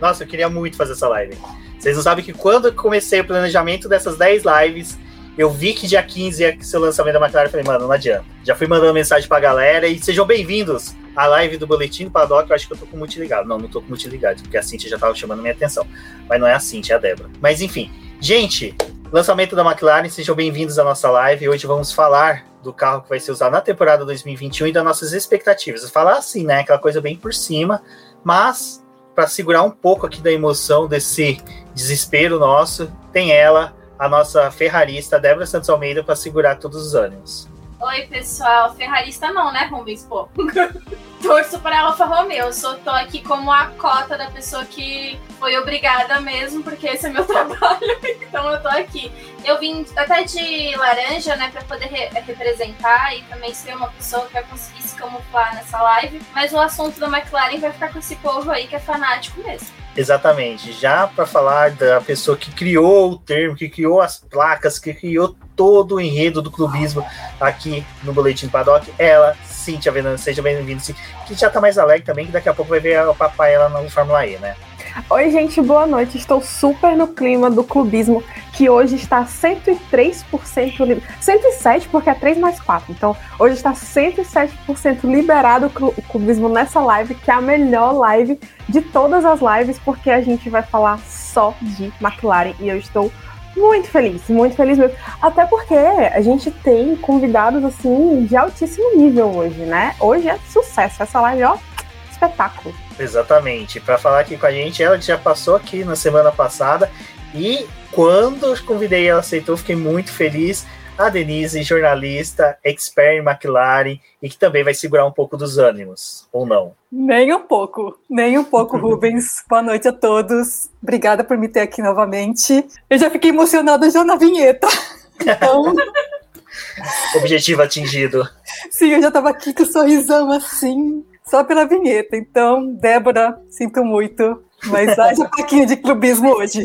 Nossa, eu queria muito fazer essa live. Vocês não sabem que quando eu comecei o planejamento dessas 10 lives, eu vi que dia 15 ia ser o lançamento da McLaren. Eu falei, mano, não adianta. Já fui mandando mensagem pra galera e sejam bem-vindos à live do Boletim do Paddock. Eu acho que eu tô com o multiligado. Não, não tô com o multiligado, porque a Cintia já tava chamando minha atenção. Mas não é a Cintia, é a Débora. Mas enfim, gente, lançamento da McLaren, sejam bem-vindos à nossa live. Hoje vamos falar do carro que vai ser usado na temporada 2021 e das nossas expectativas. Falar assim, né? Aquela coisa bem por cima, mas para segurar um pouco aqui da emoção desse desespero nosso, tem ela, a nossa ferrarista Débora Santos Almeida, para segurar todos os ânimos. Oi, pessoal. Ferrarista não, né, Rubens? Pô. Torço para Alfa Romeo. Eu só tô aqui como a cota da pessoa que foi obrigada mesmo, porque esse é meu trabalho. então eu tô aqui. Eu vim até de laranja, né, para poder re representar e também ser uma pessoa que vai conseguir se camuflar nessa live. Mas o assunto da McLaren vai ficar com esse povo aí que é fanático mesmo. Exatamente. Já para falar da pessoa que criou o termo, que criou as placas, que criou todo o enredo do clubismo aqui no Boletim Paddock, ela, Cintia Venâncio, seja bem-vindo, que já tá mais alegre também, que daqui a pouco vai ver o papai ela no Fórmula E, né? Oi, gente, boa noite. Estou super no clima do clubismo, que hoje está 103% li... 107, porque é 3 mais 4. Então, hoje está 107% liberado o clubismo nessa live, que é a melhor live de todas as lives, porque a gente vai falar só de McLaren e eu estou muito feliz, muito feliz mesmo. Até porque a gente tem convidados assim de altíssimo nível hoje, né? Hoje é sucesso. Essa live, ó, espetáculo. Exatamente. Para falar aqui com a gente, ela já passou aqui na semana passada e quando convidei ela aceitou, fiquei muito feliz. A Denise, jornalista, expert em McLaren e que também vai segurar um pouco dos ânimos, ou não? Nem um pouco, nem um pouco, Rubens. Boa noite a todos. Obrigada por me ter aqui novamente. Eu já fiquei emocionada já na vinheta. Então... Objetivo atingido. Sim, eu já estava aqui com um sorrisão assim, só pela vinheta. Então, Débora, sinto muito, mas haja um pouquinho de clubismo hoje.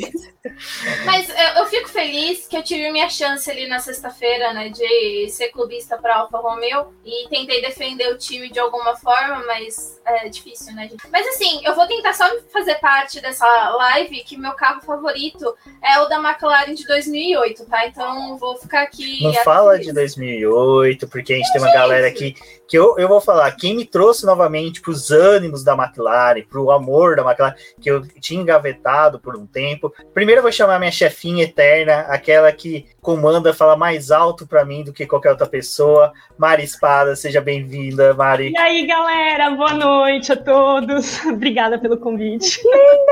Mas eu, eu, fico feliz que eu tive minha chance ali na sexta-feira, né, de ser clubista para Alfa Romeo e tentei defender o time de alguma forma, mas é difícil, né, gente? Mas assim, eu vou tentar só fazer parte dessa live que meu carro favorito é o da McLaren de 2008, tá? Então vou ficar aqui. Não fala de 2008, porque a gente tem uma galera aqui que eu, eu vou falar, quem me trouxe novamente para os ânimos da McLaren, para o amor da McLaren, que eu tinha engavetado por um tempo. Primeiro Primeiro eu vou chamar minha chefinha eterna, aquela que comanda, fala mais alto para mim do que qualquer outra pessoa. Mari Espada, seja bem-vinda, Mari. E aí, galera, boa noite a todos. Obrigada pelo convite. Linda!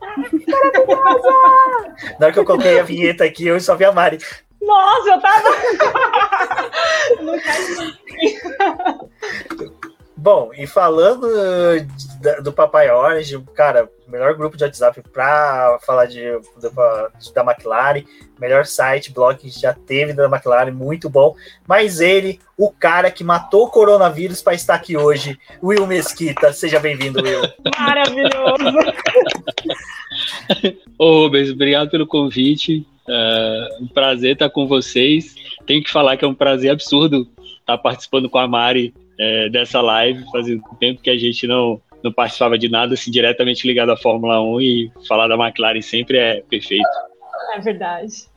Maravilhosa! Na hora que eu coloquei a vinheta aqui, eu só vi a Mari. Nossa, eu tava. Não Bom, e falando do Papai Orange, cara, melhor grupo de WhatsApp para falar de, de, da McLaren, melhor site, blog que já teve da McLaren, muito bom. Mas ele, o cara que matou o coronavírus para estar aqui hoje, Will Mesquita. Seja bem-vindo, Will. Maravilhoso. Ô, Rubens, obrigado pelo convite. É um prazer estar com vocês. Tenho que falar que é um prazer absurdo estar participando com a Mari é, dessa live, fazia tempo que a gente não, não participava de nada assim, diretamente ligado à Fórmula 1 e falar da McLaren sempre é perfeito. É verdade.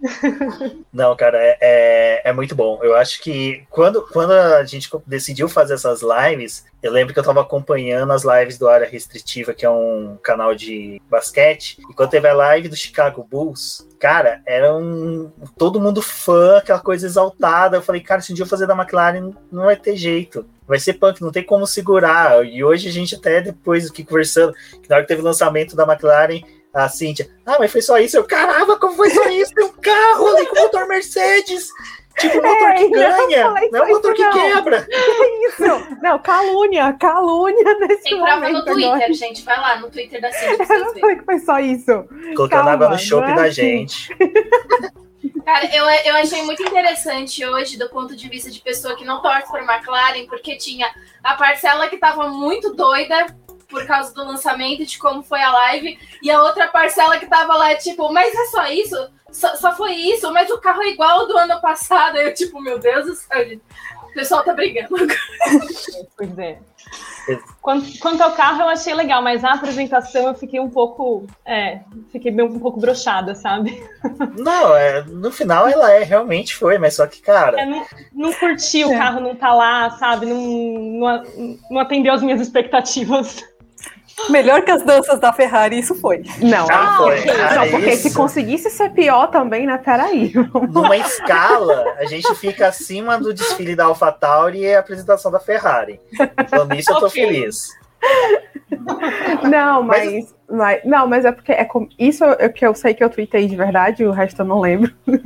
Não, cara, é, é, é, muito bom. Eu acho que quando, quando a gente decidiu fazer essas lives, eu lembro que eu estava acompanhando as lives do Área Restritiva, que é um canal de basquete, e quando teve a live do Chicago Bulls, cara, era um. todo mundo fã, aquela coisa exaltada. Eu falei, cara, se um dia eu fazer da McLaren, não vai ter jeito vai ser punk, não tem como segurar. E hoje a gente até depois aqui conversando, que na hora que teve o lançamento da McLaren, a Cíntia, ah, mas foi só isso. Eu, caramba, como foi só isso? Tem um carro ali com motor Mercedes. Tipo, um motor é, que ganha, não é um motor que não. quebra. É isso. Não, calúnia, calúnia nesse Tem prova no Twitter, agora. gente. Vai lá no Twitter da Cíntia. Eu não falei que foi só isso. Colocando Calma, água no chope é da assim. gente. Cara, eu, eu achei muito interessante hoje, do ponto de vista de pessoa que não torce para McLaren, porque tinha a parcela que tava muito doida por causa do lançamento, de como foi a live, e a outra parcela que tava lá, tipo, mas é só isso? Só, só foi isso? Mas o carro é igual ao do ano passado. Aí eu, tipo, meu Deus do céu, gente. O pessoal tá brigando. Pois é. Quanto, quanto, ao carro, eu achei legal, mas a apresentação eu fiquei um pouco. É, fiquei bem um pouco brochada, sabe? Não, é, no final ela é, realmente foi, mas só que, cara. É, não, não curti o é. carro não tá lá, sabe? Não, não, não atendeu as minhas expectativas. Melhor que as danças da Ferrari, isso foi. Não, ah, foi. Não, porque isso. se conseguisse ser pior também, né? Peraí. Numa escala, a gente fica acima do desfile da AlphaTauri e a apresentação da Ferrari. Então, nisso eu tô okay. feliz. Não, mas, mas, não, mas é porque é com, isso é que eu sei que eu tweetei de verdade, o resto eu não lembro.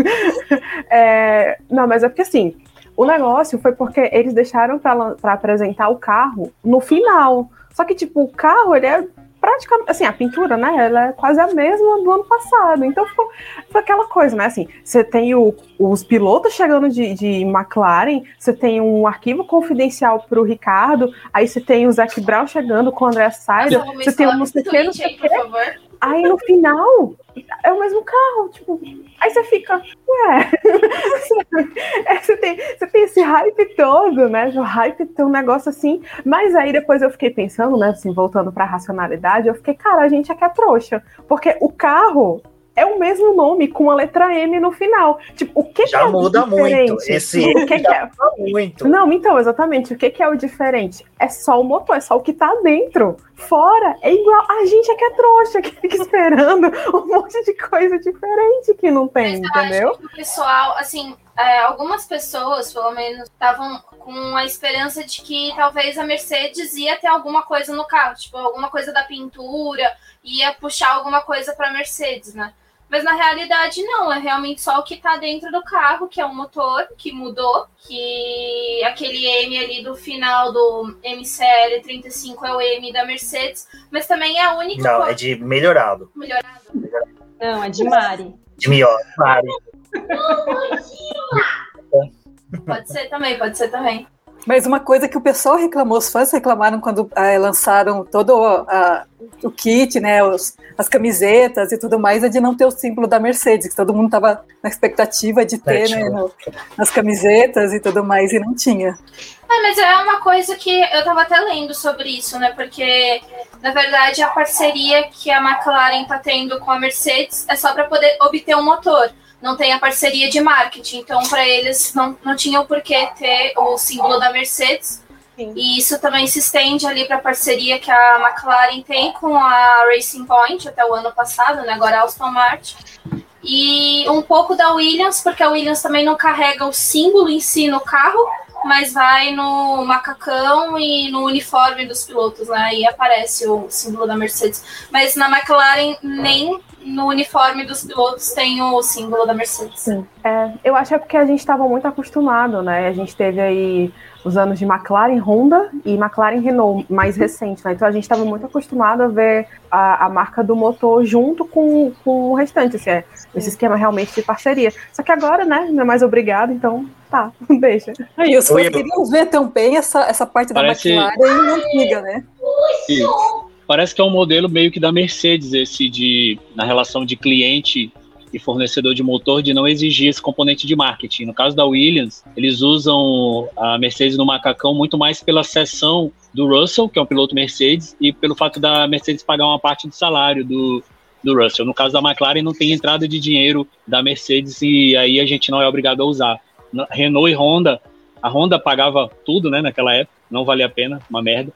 É, não, mas é porque assim, o negócio foi porque eles deixaram para apresentar o carro no final. Só que, tipo, o carro, ele é praticamente, assim, a pintura, né, ela é quase a mesma do ano passado. Então ficou, foi aquela coisa, né, assim, você tem o, os pilotos chegando de, de McLaren, você tem um arquivo confidencial pro Ricardo, aí você tem o Zac Brown chegando com o André Saida, você tem o não sei o que, não sei o que. Aí no final é o mesmo carro, tipo, aí você fica, ué, é, você, tem, você tem esse hype todo, né? O hype tem um negócio assim, mas aí depois eu fiquei pensando, né, assim, voltando pra racionalidade, eu fiquei, cara, a gente aqui é trouxa, porque o carro é o mesmo nome com a letra M no final. Tipo, o que, Já que é muda diferente? muito. Esse o que, que é? muito. Não, então, exatamente. O que, que é o diferente? É só o motor, é só o que tá dentro. Fora é igual. A gente é que é trouxa, que fica esperando um monte de coisa diferente que não tem, Mas entendeu? o pessoal, assim, é, algumas pessoas, pelo menos, estavam com a esperança de que talvez a Mercedes ia ter alguma coisa no carro, tipo, alguma coisa da pintura, ia puxar alguma coisa para Mercedes, né? Mas na realidade não, é realmente só o que está dentro do carro, que é o motor que mudou, que aquele M ali do final do MCL 35 é o M da Mercedes, mas também é a única. Não, é de melhorado. Melhorado. Não, é de Mari. De melhor, Mari. pode ser também, pode ser também. Mas uma coisa que o pessoal reclamou, os fãs reclamaram quando ah, lançaram todo ah, o kit, né, os, as camisetas e tudo mais, é de não ter o símbolo da Mercedes, que todo mundo estava na expectativa de ter, né, no, nas camisetas e tudo mais, e não tinha. É, mas é uma coisa que eu estava até lendo sobre isso, né, porque, na verdade, a parceria que a McLaren está tendo com a Mercedes é só para poder obter um motor não tem a parceria de marketing. Então, para eles, não, não tinha o porquê ter o símbolo da Mercedes. Sim. E isso também se estende ali para a parceria que a McLaren tem com a Racing Point até o ano passado, né? agora a Aston Martin. E um pouco da Williams, porque a Williams também não carrega o símbolo em si no carro, mas vai no macacão e no uniforme dos pilotos, né? Aí aparece o símbolo da Mercedes. Mas na McLaren nem no uniforme dos pilotos tem o símbolo da Mercedes. Sim. É, eu acho que é porque a gente estava muito acostumado, né? A gente teve aí os anos de McLaren Honda e McLaren Renault mais recente, né? Então a gente estava muito acostumado a ver a, a, marca do motor junto com, com o restante, assim, é, esse esquema realmente de parceria. Só que agora, né, não é mais obrigado, então tá, deixa. Aí os fãs queriam ver também essa, essa parte Parece... da McLaren antiga, né? Isso parece que é um modelo meio que da Mercedes, esse de na relação de cliente e fornecedor de motor de não exigir esse componente de marketing. No caso da Williams, eles usam a Mercedes no macacão muito mais pela seção do Russell, que é um piloto Mercedes, e pelo fato da Mercedes pagar uma parte do salário do, do Russell. No caso da McLaren, não tem entrada de dinheiro da Mercedes e aí a gente não é obrigado a usar. Renault e Honda, a Honda pagava tudo, né, naquela época, não valia a pena, uma merda.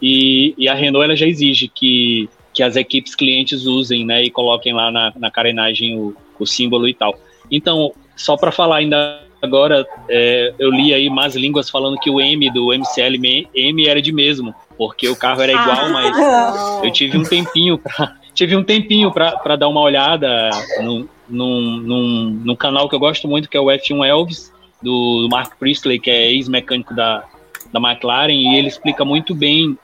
E, e a Renault ela já exige que, que as equipes clientes usem né, e coloquem lá na, na carenagem o, o símbolo e tal. Então, só para falar ainda agora, é, eu li aí mais línguas falando que o M do MCL M era de mesmo, porque o carro era igual, ah, mas não. eu tive um tempinho pra, tive um tempinho para dar uma olhada no, num, num, num, canal que eu gosto muito, que é o F1 Elvis, do, do Mark Priestley, que é ex-mecânico da, da McLaren, e ele explica muito bem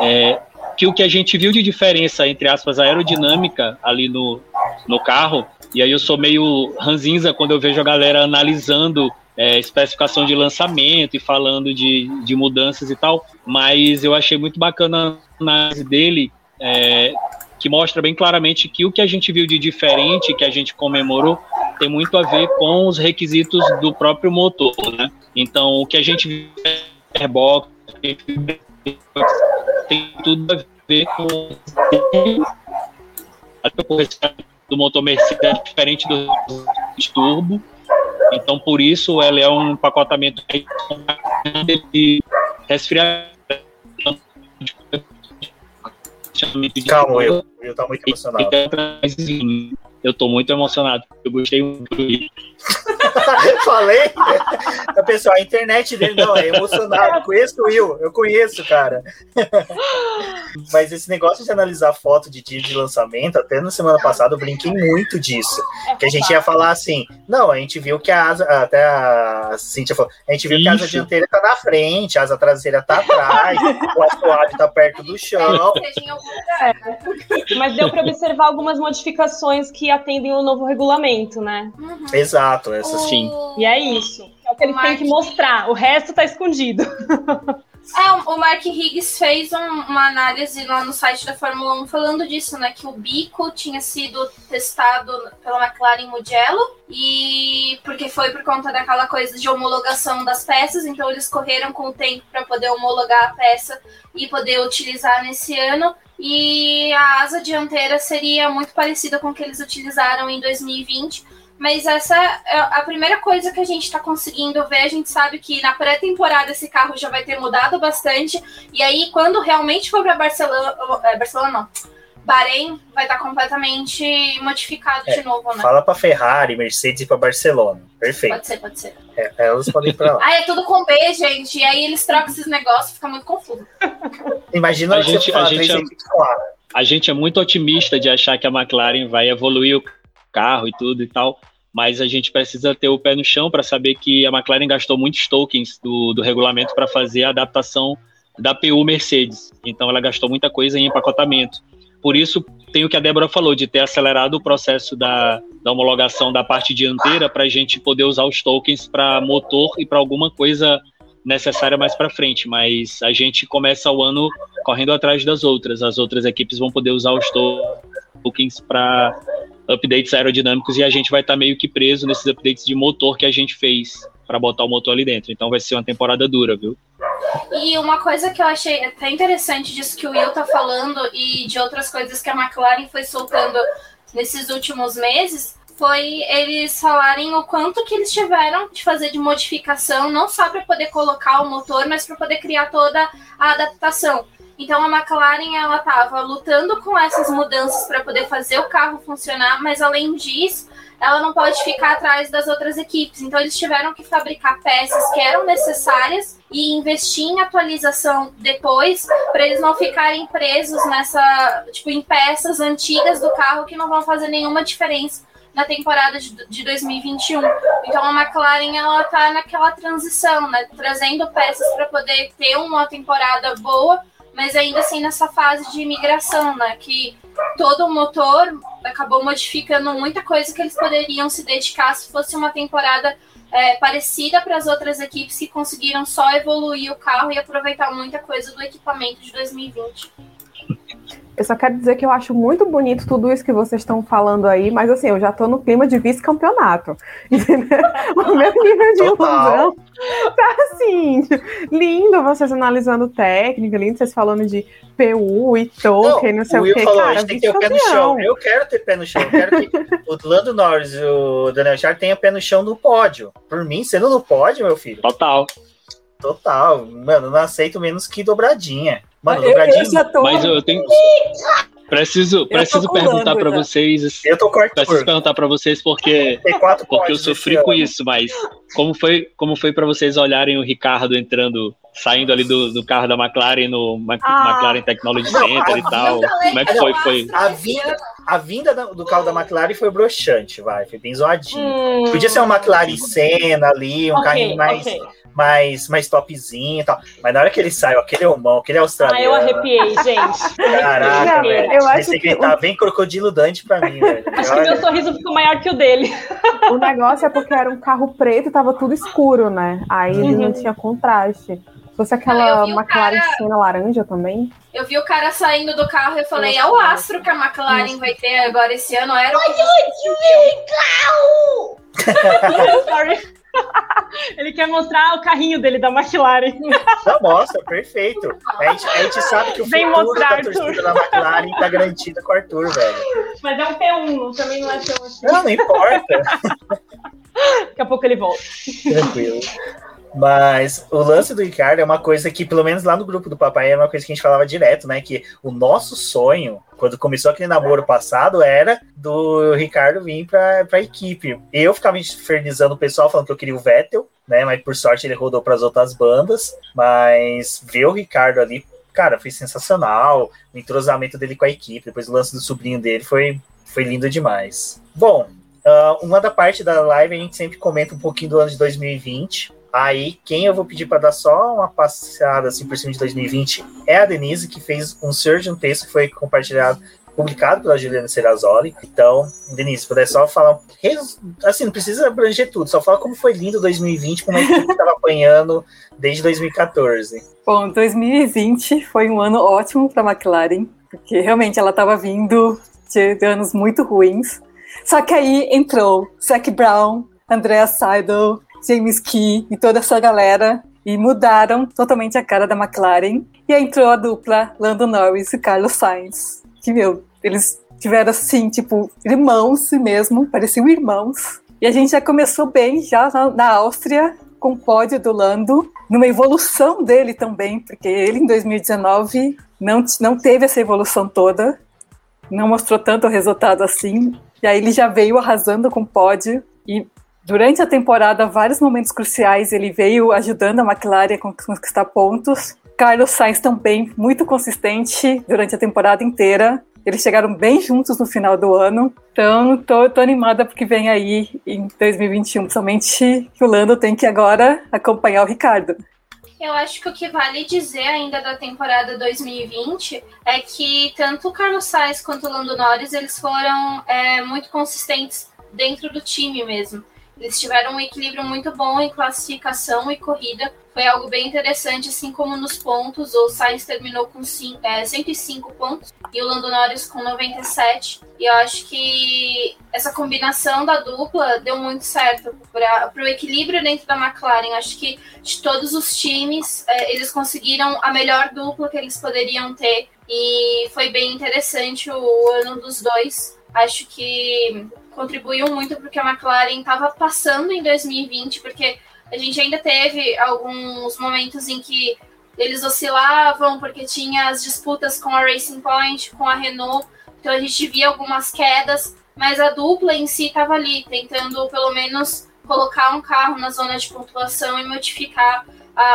é, que o que a gente viu de diferença, entre aspas, aerodinâmica ali no, no carro, e aí eu sou meio ranzinza quando eu vejo a galera analisando é, especificação de lançamento e falando de, de mudanças e tal, mas eu achei muito bacana a análise dele, é, que mostra bem claramente que o que a gente viu de diferente, que a gente comemorou, tem muito a ver com os requisitos do próprio motor, né? Então, o que a gente viu airbox, tem tudo a ver com do motor Mercedes é diferente do turbo. Então, por isso, ela é um pacotamento de resfriamento. Calma, eu, eu tô muito emocionado. Eu tô muito emocionado. Eu gostei muito. Falei? A pessoa, a internet dele não é emocionado. Conheço o Will, eu conheço, cara. Mas esse negócio de analisar foto de dia de lançamento, até na semana passada eu brinquei muito disso. Que a gente ia falar assim: não, a gente viu que a asa, até a Cintia falou, a gente viu que a asa dianteira tá na frente, a asa traseira tá atrás, o assoalho tá perto do chão. Mas deu para observar algumas modificações que atendem o novo regulamento, né? Uhum. Exato, essas sim. E é isso. É o que eles Mark... têm que mostrar. O resto tá escondido. É, o Mark Higgs fez um, uma análise lá no site da Fórmula 1 falando disso, né? Que o bico tinha sido testado pela McLaren Mugello e porque foi por conta daquela coisa de homologação das peças, então eles correram com o tempo para poder homologar a peça e poder utilizar nesse ano. E a asa dianteira seria muito parecida com o que eles utilizaram em 2020 mas essa é a primeira coisa que a gente está conseguindo ver. A gente sabe que na pré-temporada esse carro já vai ter mudado bastante. E aí, quando realmente for para Barcelona, é, Barcelona não, Bahrein, vai estar tá completamente modificado é, de novo, né? Fala para Ferrari, Mercedes e para Barcelona. Perfeito. Pode ser, pode ser. É, elas podem ir para lá. ah, é tudo com B, gente. E aí eles trocam esses negócios, fica muito confuso. Imagina a gente, a gente, é, a gente é muito otimista de achar que a McLaren vai evoluir o carro e tudo e tal mas a gente precisa ter o pé no chão para saber que a McLaren gastou muitos tokens do, do regulamento para fazer a adaptação da PU Mercedes. Então ela gastou muita coisa em empacotamento. Por isso, tem o que a Débora falou, de ter acelerado o processo da, da homologação da parte dianteira para a gente poder usar os tokens para motor e para alguma coisa necessária mais para frente. Mas a gente começa o ano correndo atrás das outras. As outras equipes vão poder usar os tokens para updates aerodinâmicos e a gente vai estar tá meio que preso nesses updates de motor que a gente fez para botar o motor ali dentro. Então vai ser uma temporada dura, viu? E uma coisa que eu achei até interessante disso que o Will tá falando e de outras coisas que a McLaren foi soltando nesses últimos meses foi eles falarem o quanto que eles tiveram de fazer de modificação, não só para poder colocar o motor, mas para poder criar toda a adaptação. Então a McLaren ela estava lutando com essas mudanças para poder fazer o carro funcionar, mas além disso, ela não pode ficar atrás das outras equipes. Então eles tiveram que fabricar peças que eram necessárias e investir em atualização depois, para eles não ficarem presos nessa, tipo, em peças antigas do carro que não vão fazer nenhuma diferença na temporada de 2021. Então a McLaren ela tá naquela transição, né, trazendo peças para poder ter uma temporada boa mas ainda assim nessa fase de imigração, né? Que todo o motor acabou modificando muita coisa que eles poderiam se dedicar se fosse uma temporada é, parecida para as outras equipes que conseguiram só evoluir o carro e aproveitar muita coisa do equipamento de 2020. Eu só quero dizer que eu acho muito bonito tudo isso que vocês estão falando aí, mas assim, eu já tô no clima de vice-campeonato. o meu nível de ilusão tá assim, lindo vocês analisando técnica, lindo vocês falando de PU e token, não, não sei o, o que. Cara, a gente tem que ter o pé no chão. Eu quero ter pé no chão. Eu quero que o Lando Norris e o Daniel Char tenham pé no chão no pódio. Por mim, sendo no pódio, meu filho. Total. Total. Mano, não aceito menos que dobradinha. Mano, dobradinha. Eu tô... Mas eu tenho. Preciso, preciso perguntar para vocês. Eu tô cortando. Preciso perguntar para vocês porque porque eu sofri com isso, mas como foi como foi para vocês olharem o Ricardo entrando, saindo ali do, do carro da McLaren no ah, McLaren Technology Center e tal? Como é que foi? Foi a vinda, a vinda do carro da McLaren foi broxante, vai, foi bem zoadinho. Hum, Podia ser uma McLaren Senna ali, um okay, carrinho mais okay mais, mais topzinho e tal. Mas na hora que ele saiu, aquele homão, aquele australiano. Ah, eu arrepiei, gente. Caraca, não, velho. Eu acho que tá bem crocodilo Dante pra mim, velho. Acho Olha. que meu sorriso ficou maior que o dele. O negócio é porque era um carro preto e tava tudo escuro, né? Aí uhum. não tinha contraste. Se fosse aquela McLaren cara... cena laranja também. Eu vi o cara saindo do carro e falei, é o astro que a McLaren Nossa. vai ter agora esse ano. Era o que... carro! Sorry. Ele quer mostrar o carrinho dele da McLaren. Não, mostra, perfeito. A gente, a gente sabe que o Vem futuro mostrar, da torcida da McLaren tá garantido com o Arthur, velho. Mas é um P1, também não é tão assim. Não, não importa. Daqui a pouco ele volta. Tranquilo. Mas o lance do Ricardo é uma coisa que, pelo menos lá no grupo do papai, é uma coisa que a gente falava direto, né? Que o nosso sonho, quando começou aquele namoro passado, era do Ricardo vir pra, pra equipe. Eu ficava infernizando o pessoal falando que eu queria o Vettel, né? Mas por sorte ele rodou para as outras bandas. Mas ver o Ricardo ali, cara, foi sensacional. O entrosamento dele com a equipe, depois o lance do sobrinho dele foi, foi lindo demais. Bom, uh, uma da parte da live a gente sempre comenta um pouquinho do ano de 2020. Aí, quem eu vou pedir para dar só uma passada assim por cima de 2020 é a Denise, que fez um de um texto que foi compartilhado, publicado pela Juliana Serrazoli. Então, Denise, se puder só falar, assim, não precisa abranger tudo, só fala como foi lindo 2020, como a gente estava apanhando desde 2014. Bom, 2020 foi um ano ótimo para a McLaren, porque realmente ela estava vindo de anos muito ruins. Só que aí entrou Zac Brown, Andrea Seidel, James Key e toda essa galera e mudaram totalmente a cara da McLaren. E aí entrou a dupla Lando Norris e Carlos Sainz, que, meu, eles tiveram assim, tipo, irmãos mesmo, pareciam irmãos. E a gente já começou bem, já na, Áustria, com o pódio do Lando, numa evolução dele também, porque ele em 2019 não, não teve essa evolução toda, não mostrou tanto resultado assim. E aí ele já veio arrasando com o pódio e Durante a temporada, vários momentos cruciais, ele veio ajudando a McLaren a conquistar pontos. Carlos Sainz também, muito consistente durante a temporada inteira. Eles chegaram bem juntos no final do ano. Então, tô, tô animada porque vem aí em 2021, principalmente que o Lando tem que agora acompanhar o Ricardo. Eu acho que o que vale dizer ainda da temporada 2020 é que tanto o Carlos Sainz quanto o Lando Norris eles foram é, muito consistentes dentro do time mesmo. Eles tiveram um equilíbrio muito bom em classificação e corrida. Foi algo bem interessante, assim como nos pontos. O Sainz terminou com cinco, é, 105 pontos e o Lando Norris com 97. E eu acho que essa combinação da dupla deu muito certo para o equilíbrio dentro da McLaren. Acho que de todos os times, é, eles conseguiram a melhor dupla que eles poderiam ter. E foi bem interessante o ano dos dois. Acho que contribuiu muito porque a McLaren estava passando em 2020, porque a gente ainda teve alguns momentos em que eles oscilavam, porque tinha as disputas com a Racing Point, com a Renault, então a gente via algumas quedas, mas a dupla em si estava ali, tentando pelo menos colocar um carro na zona de pontuação e modificar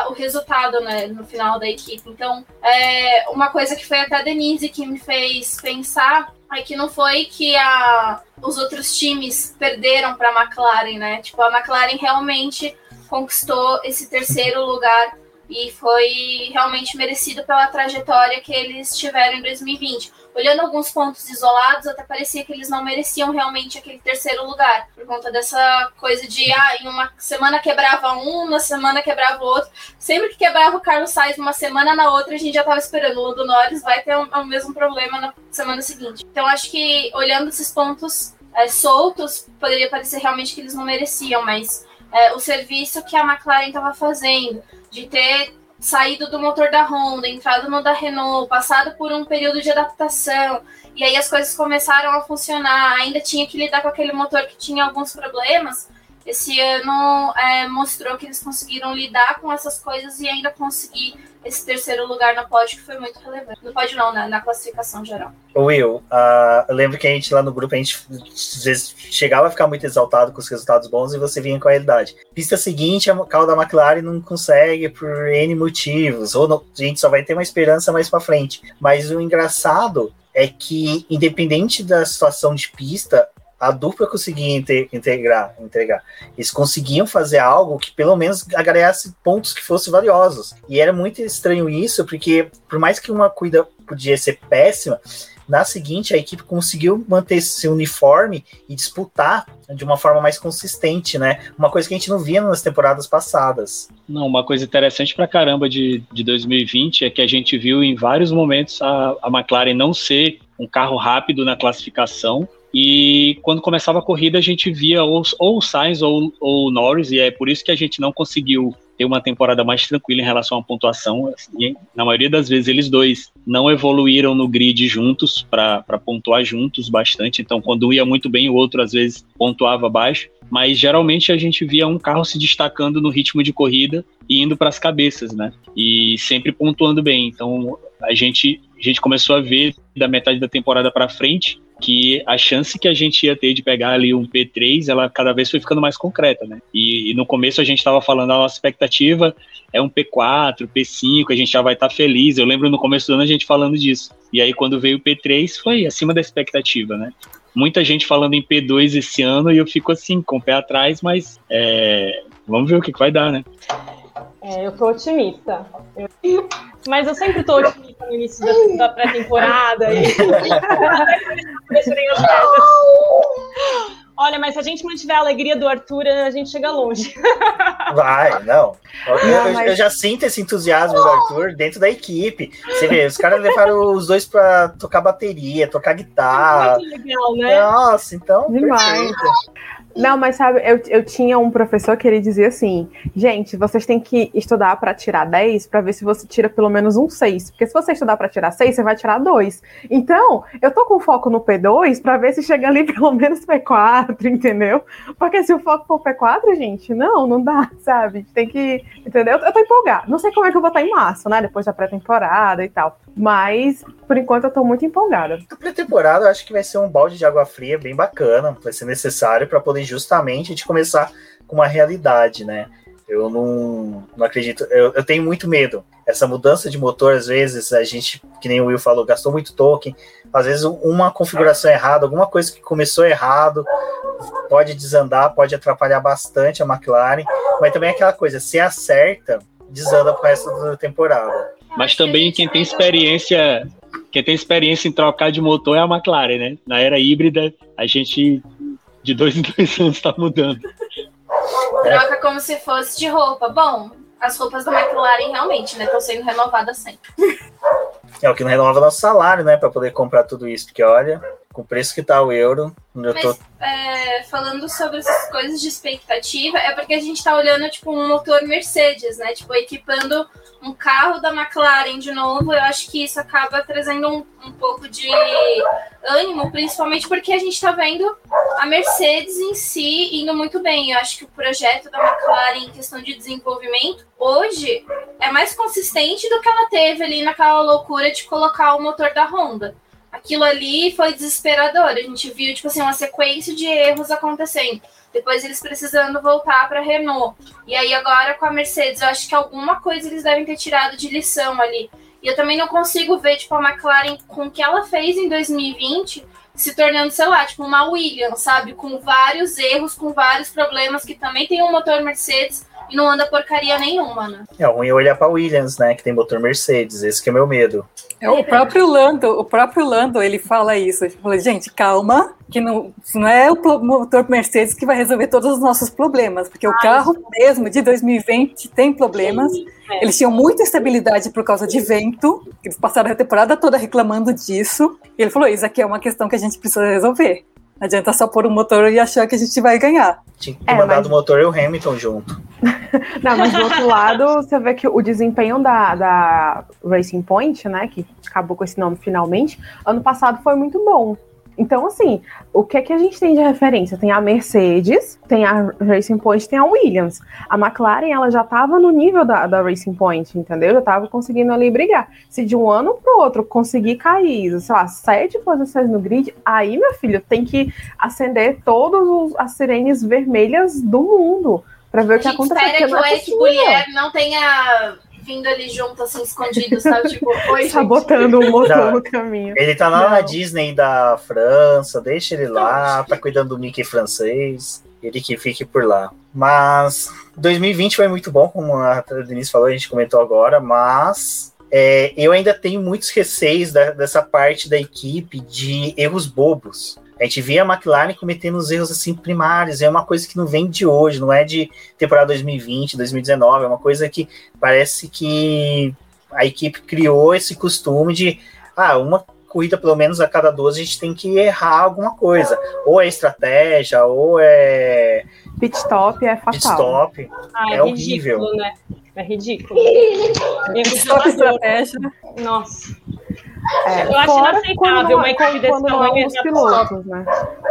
o resultado né, no final da equipe. Então, é, uma coisa que foi até a Denise que me fez pensar é que não foi que a, os outros times perderam para a McLaren, né? Tipo, a McLaren realmente conquistou esse terceiro lugar e foi realmente merecido pela trajetória que eles tiveram em 2020. Olhando alguns pontos isolados, até parecia que eles não mereciam realmente aquele terceiro lugar, por conta dessa coisa de, ah, em uma semana quebrava um, na semana quebrava o outro. Sempre que quebrava o Carlos Sainz uma semana, na outra a gente já estava esperando. O do Norris vai ter o, mesmo problema na semana seguinte. Então, acho que olhando esses pontos é, soltos, poderia parecer realmente que eles não mereciam, mas é, o serviço que a McLaren estava fazendo, de ter saído do motor da Honda, entrado no da Renault, passado por um período de adaptação, e aí as coisas começaram a funcionar, ainda tinha que lidar com aquele motor que tinha alguns problemas. Esse ano é, mostrou que eles conseguiram lidar com essas coisas e ainda conseguir esse terceiro lugar no pódio, que foi muito relevante. No pódio não, na, na classificação geral. Will, uh, eu lembro que a gente lá no grupo, a gente às vezes chegava a ficar muito exaltado com os resultados bons e você vinha com a realidade. Pista seguinte, a carro da McLaren não consegue por N motivos, ou não, a gente só vai ter uma esperança mais para frente. Mas o engraçado é que, independente da situação de pista, a dupla conseguia integrar, entregar. Eles conseguiam fazer algo que pelo menos agregasse pontos que fossem valiosos. E era muito estranho isso, porque por mais que uma cuida podia ser péssima, na seguinte a equipe conseguiu manter esse uniforme e disputar de uma forma mais consistente, né? Uma coisa que a gente não via nas temporadas passadas. Não, uma coisa interessante pra caramba de, de 2020 é que a gente viu em vários momentos a, a McLaren não ser um carro rápido na classificação, E quando começava a corrida, a gente via ou, ou o Sainz ou, ou o Norris, e é por isso que a gente não conseguiu ter uma temporada mais tranquila em relação à pontuação. E, na maioria das vezes, eles dois não evoluíram no grid juntos para pontuar juntos bastante. Então, quando um ia muito bem, o outro às vezes pontuava baixo. Mas geralmente a gente via um carro se destacando no ritmo de corrida e indo para as cabeças, né? E sempre pontuando bem. Então, a gente, a gente começou a ver da metade da temporada para frente que a chance que a gente ia ter de pegar ali um P3, ela cada vez foi ficando mais concreta, né? E, e no começo a gente estava falando, a nossa expectativa é um P4, P5, a gente já vai estar tá feliz. Eu lembro no começo do ano a gente falando disso. E aí quando veio o P3 foi acima da expectativa, né? Muita gente falando em P2 esse ano e eu fico assim, com o pé atrás, mas é, vamos ver o que, que vai dar, né? É, eu tô otimista. Eu... Mas eu sempre tô otimista no início da, da pré-temporada. E... Olha, mas se a gente mantiver a alegria do Arthur, a gente chega longe. Vai, não. Eu, mas... eu, já sinto esse entusiasmo do Arthur dentro da equipe. Você vê, os caras levaram os dois pra tocar bateria, tocar guitarra. É muito legal, né? Nossa, então. Demais. Perfeito. Não, mas sabe, eu, eu tinha um professor que ele dizia assim: gente, vocês têm que estudar para tirar 10 para ver se você tira pelo menos um 6. Porque se você estudar para tirar 6, você vai tirar 2. Então, eu tô com foco no P2 para ver se chega ali pelo menos P4, entendeu? Porque se o foco for P4, gente, não, não dá, sabe? Tem que. Entendeu? Eu tô empolgada. Não sei como é que eu vou estar em março, né? Depois da pré-temporada e tal. Mas, por enquanto, eu tô muito empolgada. A pré-temporada, eu acho que vai ser um balde de água fria bem bacana. Vai ser necessário para poder justamente de começar com uma realidade, né? Eu não, não acredito, eu, eu, tenho muito medo. Essa mudança de motor, às vezes, a gente, que nem o Will falou, gastou muito token. Às vezes, uma configuração errada, alguma coisa que começou errado, pode desandar, pode atrapalhar bastante a McLaren. Mas também é aquela coisa, se acerta, desanda pro resto da temporada. Mas também quem tem experiência, quem tem experiência em trocar de motor é a McLaren, né? Na era híbrida, a gente de dois em dois anos está mudando. Troca como se fosse de roupa. Bom, as roupas da McLaren realmente, né, estão sendo renovadas sempre. É o que não renova nosso salário, né, para poder comprar tudo isso, porque olha, com o preço que tá o euro, eu Mas, tô... é, falando sobre essas coisas de expectativa, é porque a gente tá olhando, tipo, um motor Mercedes, né, tipo, equipando um carro da McLaren de novo, eu acho que isso acaba trazendo um, um pouco de ânimo, principalmente porque a gente está vendo a Mercedes em si indo muito bem. Eu acho que o projeto da McLaren em questão de desenvolvimento hoje é mais consistente do que ela teve ali naquela loucura de colocar o motor da Honda. Aquilo ali foi desesperador. A gente viu tipo assim uma sequência de erros acontecendo depois eles precisando voltar para Renault. E aí agora com a Mercedes, eu acho que alguma coisa eles devem ter tirado de lição ali. E eu também não consigo ver tipo a McLaren com o que ela fez em 2020 se tornando, sei lá, tipo uma Williams, sabe, com vários erros, com vários problemas que também tem um motor Mercedes e não anda porcaria nenhuma, né? É ruim olhar para Williams, né, que tem motor Mercedes, esse que é o meu medo. É, o próprio Lando, o próprio Lando, ele fala isso. Ele fala, gente, calma, que não, não é o motor Mercedes que vai resolver todos os nossos problemas, porque Ai, o carro mesmo de 2020 tem problemas. Sim, é. Eles tinham muita estabilidade por causa de vento. Eles passaram a temporada toda reclamando disso. E ele falou: Isso aqui é uma questão que a gente precisa resolver. Não adianta só pôr o um motor e achar que a gente vai ganhar. Tinha que é, mandado mas... o motor e o Hamilton junto. Não, mas do outro lado, você vê que o desempenho da, da Racing Point, né, que acabou com esse nome finalmente, ano passado foi muito bom. Então, assim, o que é que a gente tem de referência? Tem a Mercedes, tem a Racing Point, tem a Williams. A McLaren, ela já estava no nível da, da Racing Point, entendeu? Já estava conseguindo ali brigar. Se de um ano para o outro conseguir cair, sei lá, sete posições no grid, aí, meu filho, tem que acender todas as sirenes vermelhas do mundo para ver o que acontece. Espera que o Eric Mulher não tenha vindo ali junto, assim, escondido, sabe? Tipo, oi, Sabotando o motor no caminho. Ele tá lá Não. na Disney da França, deixa ele lá, tá cuidando do Mickey francês. Ele que fique por lá. Mas 2020 foi muito bom, como a Denise falou, a gente comentou agora, mas é, eu ainda tenho muitos receios da, dessa parte da equipe de erros bobos. A gente vê a McLaren cometendo os erros assim primários, é uma coisa que não vem de hoje, não é de temporada 2020, 2019, é uma coisa que parece que a equipe criou esse costume de ah, uma corrida, pelo menos a cada 12, a gente tem que errar alguma coisa. Ou é estratégia, ou é. Pit stop é fatal. Pit stop. Ah, é, horrível. Ridículo, né? É ridículo. Pit stop estratégia. Nossa. É, Eu acho inaceitável quando não uma é- equipe desse não é tamanho um dos pilotos, né?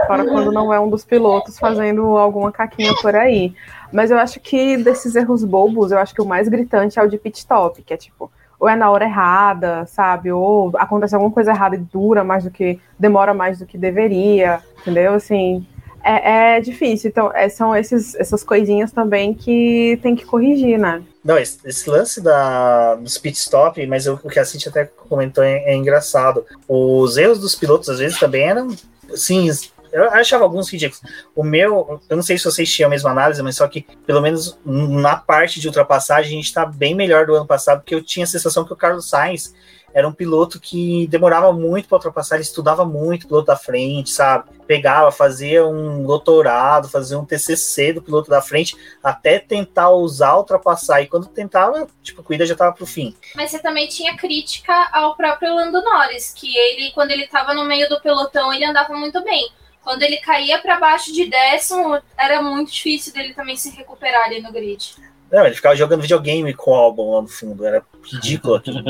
Fora quando não é um dos pilotos fazendo alguma caquinha por aí. Mas eu acho que desses erros bobos, eu acho que o mais gritante é o de pit stop, que é tipo, ou é na hora errada, sabe? Ou acontece alguma coisa errada e dura mais do que. demora mais do que deveria, entendeu? Assim. É, é difícil. Então, é- são esses, essas coisinhas também que tem que corrigir, né? Não, esse, esse lance da, dos pit stop, mas o, o que a Cintia até comentou é, é engraçado. Os erros dos pilotos, às vezes, também eram, sim, eu achava alguns ridículos. O meu, eu não sei se vocês tinham a mesma análise, mas só que, pelo menos na parte de ultrapassagem, a gente está bem melhor do ano passado, porque eu tinha a sensação que o Carlos Sainz era um piloto que demorava muito para ultrapassar, ele estudava muito o piloto da frente, sabe? Pegava, fazia um doutorado, fazia um TCC do piloto da frente, até tentar usar ultrapassar. E quando tentava, tipo, a corrida já tava pro fim. Mas você também tinha crítica ao próprio Lando Norris, que ele, quando ele tava no meio do pelotão, ele andava muito bem. Quando ele caía para baixo de décimo, era muito difícil dele também se recuperar ali no grid. Não, ele ficava jogando videogame com o álbum lá no fundo, era ridículo aquilo.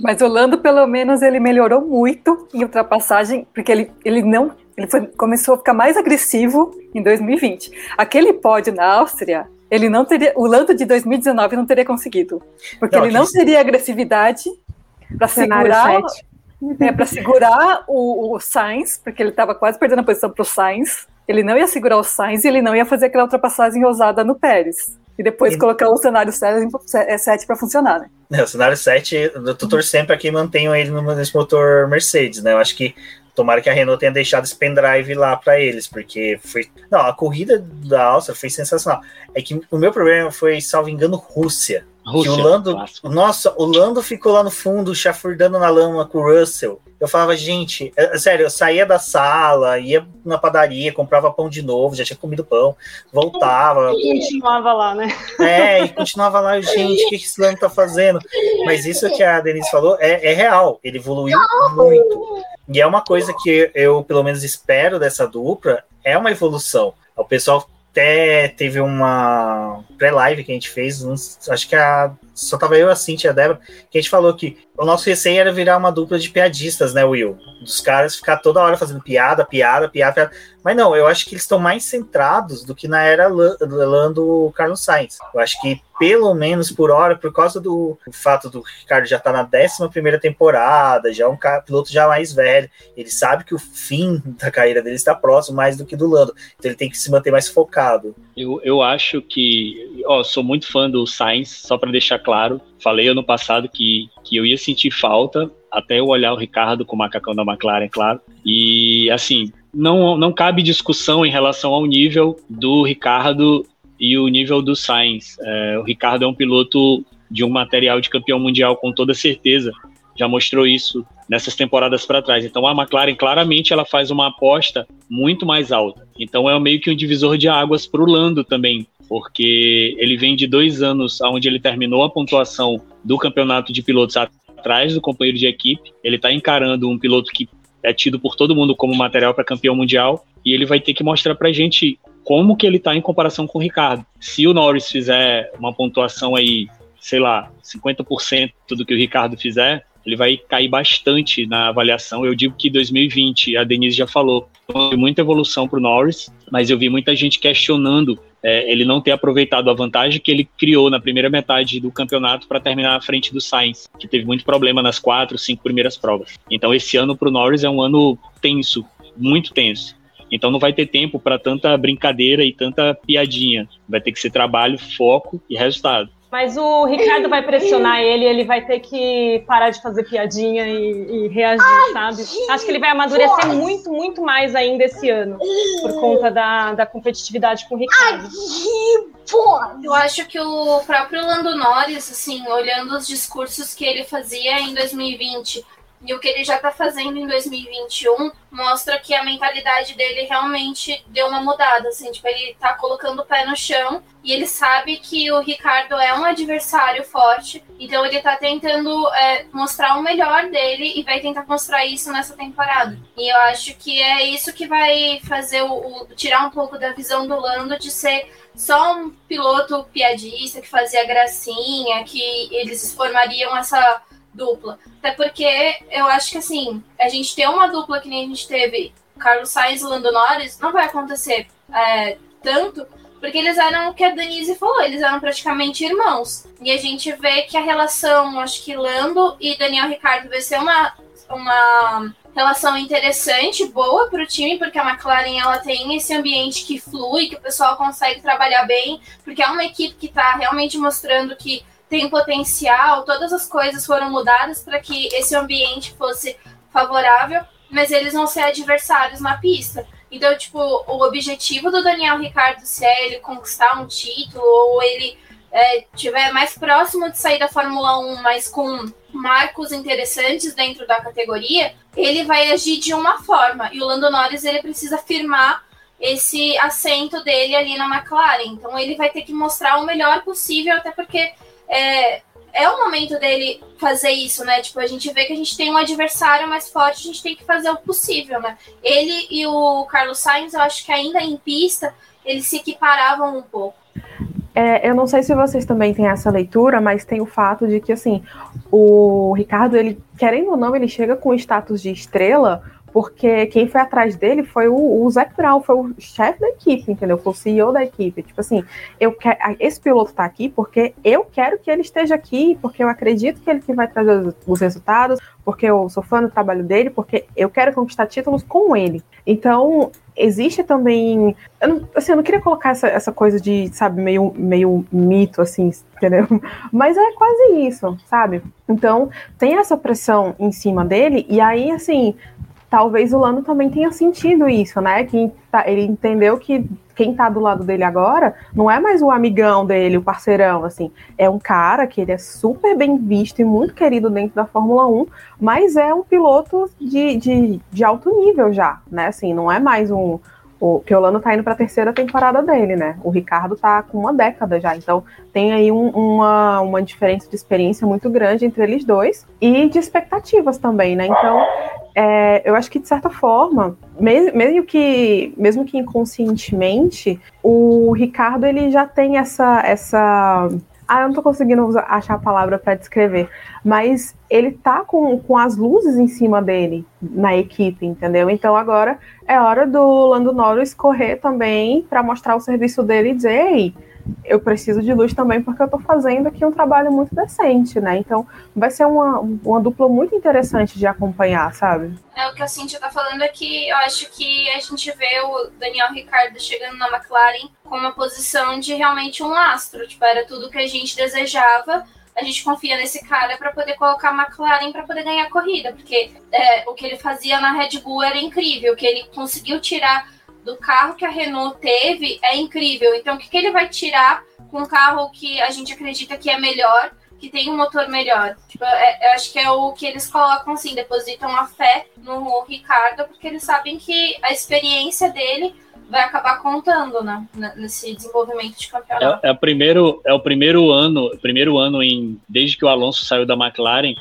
Mas o Lando, pelo menos, ele melhorou muito em ultrapassagem, porque ele, ele não. Ele foi- começou a ficar mais agressivo em 2020. Aquele pódio na Áustria, ele não teria. O Lando de 2019 não teria conseguido. Porque Não, ele não teria agressividade para segurar, 7. é, pra segurar o, o Sainz, porque ele estava quase perdendo a posição para o Sainz. Ele não ia segurar o Sainz e ele não ia fazer aquela ultrapassagem ousada no Pérez. E depois E- colocar o cenário 7 para funcionar, né? É, o cenário 7, eu tô torcendo para que mantenham ele no- nesse motor Mercedes, né? Eu acho que tomara que a Renault tenha deixado esse pendrive lá para eles, porque foi. Não, a corrida da Áustria foi sensacional. É que o meu problema foi, salvo engano, Rússia. Rússia, que o Lando, nossa, o Lando ficou lá no fundo, chafurdando na lama com o Russell. Eu falava, gente, é, é sério, eu saía da sala, ia na padaria, comprava pão de novo, já tinha comido pão, voltava, Continuava lá, né? é, e continuava lá, gente, o que que esse Lando tá fazendo? Mas isso que a Denise falou é, é real, ele evoluiu muito. E é uma coisa que eu, pelo menos, espero dessa dupla, é uma evolução. O pessoal até teve uma pré-live que a gente fez, acho que a, só tava eu, a Cintia e a Débora, que a gente falou que o nosso receio era virar uma dupla de piadistas, né, Will? Dos caras ficar toda hora fazendo piada, piada, piada, piada. Mas não, eu acho que eles estão mais centrados do que na era Lan- Lando Carlos Sainz. Eu acho que, pelo menos por hora, por causa do fato do Ricardo já tá na 11 primeira temporada, já é um piloto já mais velho, ele sabe que o fim da carreira dele está próximo mais do que do Lando. Então ele tem que se manter mais focado. Eu, eu acho que, ó, sou muito fã do Sainz, só para deixar claro. Falei ano passado que, que eu ia sentir falta até eu olhar o Ricardo com o macacão da McLaren, claro. E assim, não, não cabe discussão em relação ao nível do Ricardo e o nível do Sainz. É, o Ricardo é um piloto de um material de campeão mundial com toda certeza. Já mostrou isso nessas temporadas para trás. Então a McLaren claramente ela faz uma aposta muito mais alta. Então é meio que um divisor de águas para o Lando também, porque ele vem de dois anos onde ele terminou a pontuação do campeonato de pilotos atrás do companheiro de equipe. Ele está encarando um piloto que é tido por todo mundo como material para campeão mundial e ele vai ter que mostrar para gente como que ele está em comparação com o Ricardo. Se o Norris fizer uma pontuação aí, sei lá, 50% do que o Ricardo fizer, ele vai cair bastante na avaliação. Eu digo que 2020, a Denise já falou, foi muita evolução para o Norris, mas eu vi muita gente questionando é, ele não ter aproveitado a vantagem que ele criou na primeira metade do campeonato para terminar à frente do Sainz, que teve muito problema nas quatro, cinco primeiras provas. Então esse ano para o Norris é um ano tenso, muito tenso. Então não vai ter tempo para tanta brincadeira e tanta piadinha. Vai ter que ser trabalho, foco e resultado. Mas o Ricardo vai pressionar ele, ele vai ter que parar de fazer piadinha e, e reagir, sabe? Acho que ele vai amadurecer muito, muito mais ainda esse ano, por conta da, da competitividade com o Ricardo. Eu acho que o próprio Lando Norris, assim, olhando os discursos que ele fazia em 2020 e o que ele já está fazendo em 2021 mostra que a mentalidade dele realmente deu uma mudada, assim, tipo, ele está colocando o pé no chão e ele sabe que o Ricardo é um adversário forte, então ele está tentando é, mostrar o melhor dele e vai tentar mostrar isso nessa temporada. E eu acho que é isso que vai fazer o, o tirar um pouco da visão do Lando de ser só um piloto piadista que fazia gracinha, que eles formariam essa dupla. Até porque eu acho que assim, a gente ter uma dupla que nem a gente teve Carlos Sainz e Lando Norris não vai acontecer é, tanto, porque eles eram o que a Denise falou, eles eram praticamente irmãos. E a gente vê que a relação, acho que Lando e Daniel Ricardo vai ser uma, uma relação interessante, boa para o time, porque a McLaren ela tem esse ambiente que flui, que o pessoal consegue trabalhar bem, porque é uma equipe que está realmente mostrando que tem potencial, todas as coisas foram mudadas para que esse ambiente fosse favorável, mas eles vão ser adversários na pista. Então, tipo, o objetivo do Daniel Ricardo, se é ele conquistar um título ou ele é, tiver mais próximo de sair da Fórmula 1, mas com marcos interessantes dentro da categoria, ele vai agir de uma forma. E o Lando Norris ele precisa firmar esse assento dele ali na McLaren. Então ele vai ter que mostrar o melhor possível, até porque é, é o momento dele fazer isso, né? Tipo, a gente vê que a gente tem um adversário mais forte, a gente tem que fazer o possível, né? Ele e o Carlos Sainz, eu acho que ainda em pista, eles se equiparavam um pouco. É, eu não sei se vocês também têm essa leitura, mas tem o fato de que, assim, o Ricardo, ele, querendo ou não, ele chega com status de estrela, porque quem foi atrás dele foi o, o Zac Brown, foi o chefe da equipe, entendeu? Foi o CEO da equipe. Tipo assim, eu quero, esse piloto tá aqui porque eu quero que ele esteja aqui, porque eu acredito que ele que vai trazer os, os resultados, porque eu sou fã do trabalho dele, porque eu quero conquistar títulos com ele. Então, existe também. Eu não, assim, eu não queria colocar essa, essa coisa de, sabe, meio, meio mito, assim, entendeu? Mas é quase isso, sabe? Então, tem essa pressão em cima dele, e aí, assim, talvez o Lando também tenha sentido isso, né? Que tá, ele entendeu que quem tá do lado dele agora não é mais o amigão dele, o parceirão, assim. É um cara que ele é super bem visto e muito querido dentro da Fórmula 1, mas é um piloto de, de, de alto nível já, né? Assim, não é mais um, o, que o Lando tá indo para a terceira temporada dele, né? O Ricardo tá com uma década já, então tem aí um, uma, uma diferença de experiência muito grande entre eles dois e de expectativas também, né? Então, é, eu acho que de certa forma, mesmo que, mesmo que inconscientemente, o Ricardo ele já tem essa essa ah, eu não tô conseguindo achar a palavra para descrever. Mas ele tá com, com as luzes em cima dele na equipe, entendeu? Então agora é hora do Lando Norris correr também para mostrar o serviço dele e dizer: ei, eu preciso de luz também porque eu estou fazendo aqui um trabalho muito decente, né? Então vai ser uma, uma dupla muito interessante de acompanhar, sabe? É o que a Cintia tá falando aqui. Eu acho que a gente vê o Daniel Ricardo chegando na McLaren com uma posição de realmente um astro. Tipo, era tudo que a gente desejava. A gente confia nesse cara para poder colocar a McLaren para poder ganhar a corrida, porque é, o que ele fazia na Red Bull era incrível, o que ele conseguiu tirar do carro que a Renault teve é incrível. Então, o que, que ele vai tirar com um carro que a gente acredita que é melhor, que tem um motor melhor? Tipo, é, eu acho que é o que eles colocam assim, depositam a fé no Ricardo, porque eles sabem que a experiência dele vai acabar contando, né, nesse desenvolvimento de campeonato. É, é, o primeiro, é o primeiro ano, primeiro ano em desde que o Alonso saiu da McLaren,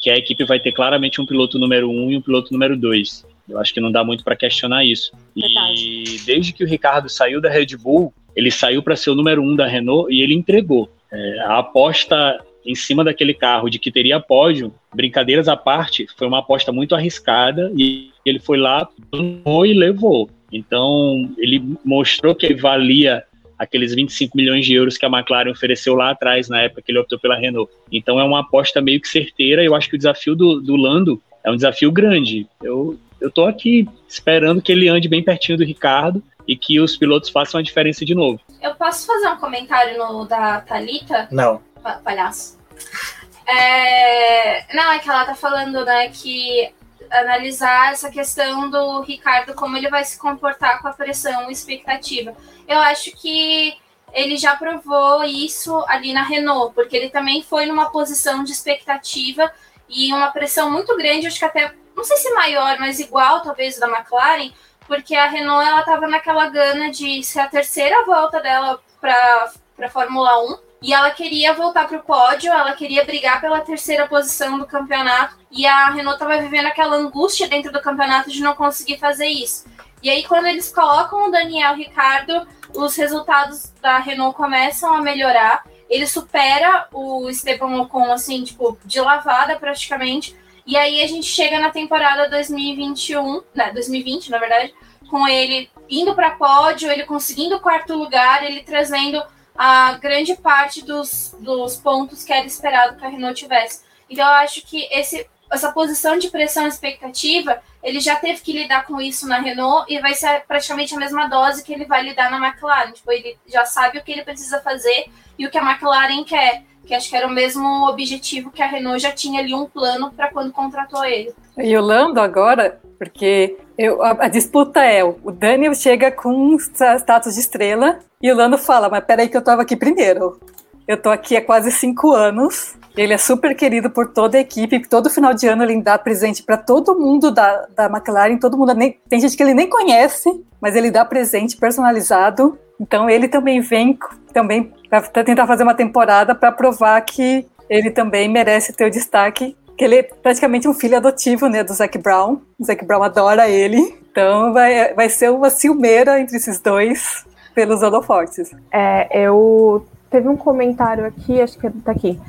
que a equipe vai ter claramente um piloto número um e um piloto número dois. Eu acho que não dá muito para questionar isso. Verdade. E desde que o Ricardo saiu da Red Bull, ele saiu para ser o número um da Renault e ele entregou. É, a aposta em cima daquele carro de que teria pódio, brincadeiras à parte, foi uma aposta muito arriscada e ele foi lá, e levou. Então, ele mostrou que ele valia aqueles 25 milhões de euros que a McLaren ofereceu lá atrás, na época que ele optou pela Renault. Então, é uma aposta meio que certeira. Eu acho que o desafio do, do Lando é um desafio grande. Eu eu tô aqui esperando que ele ande bem pertinho do Ricardo e que os pilotos façam a diferença de novo. Eu posso fazer um comentário no da Talita? Não. Palhaço. É... Não, é que ela tá falando, né, que analisar essa questão do Ricardo, como ele vai se comportar com a pressão e expectativa. Eu acho que ele já provou isso ali na Renault, porque ele também foi numa posição de expectativa e uma pressão muito grande, acho que até, não sei se maior, mas igual talvez da McLaren, porque a Renault ela estava naquela gana de ser a terceira volta dela para a Fórmula 1 e ela queria voltar para o pódio, ela queria brigar pela terceira posição do campeonato e a Renault estava vivendo aquela angústia dentro do campeonato de não conseguir fazer isso. E aí, quando eles colocam o Daniel Ricardo, os resultados da Renault começam a melhorar. Ele supera o Esteban Ocon, assim, tipo, de lavada praticamente. E aí a gente chega na temporada 2021, né, 2020, na verdade, com ele indo para pódio, ele conseguindo o quarto lugar, ele trazendo a grande parte dos, dos pontos que era esperado que a Renault tivesse. Então eu acho que esse, essa posição de pressão e expectativa, ele já teve que lidar com isso na Renault e vai ser praticamente a mesma dose que ele vai lidar na McLaren. Tipo, ele já sabe o que ele precisa fazer e o que a McLaren quer que acho que era o mesmo objetivo que a Renault já tinha ali um plano para quando contratou ele. E o Lando agora, porque eu, a, a, disputa é, o Daniel chega com status de estrela e o Lando fala, mas peraí que eu tava aqui primeiro. Eu tô aqui há quase cinco anos. Ele é super querido por toda a equipe. Todo final de ano ele dá presente para todo mundo da, da McLaren. Todo mundo nem, tem gente que ele nem conhece, mas ele dá presente personalizado. Então ele também vem também para tentar fazer uma temporada para provar que ele também merece ter o destaque. Que ele é praticamente um filho adotivo, né, do Zac Brown. O Zac Brown adora ele. Então vai, vai ser uma ciumeira entre esses dois pelos holofotes. É, eu teve um comentário aqui, acho que tá aqui,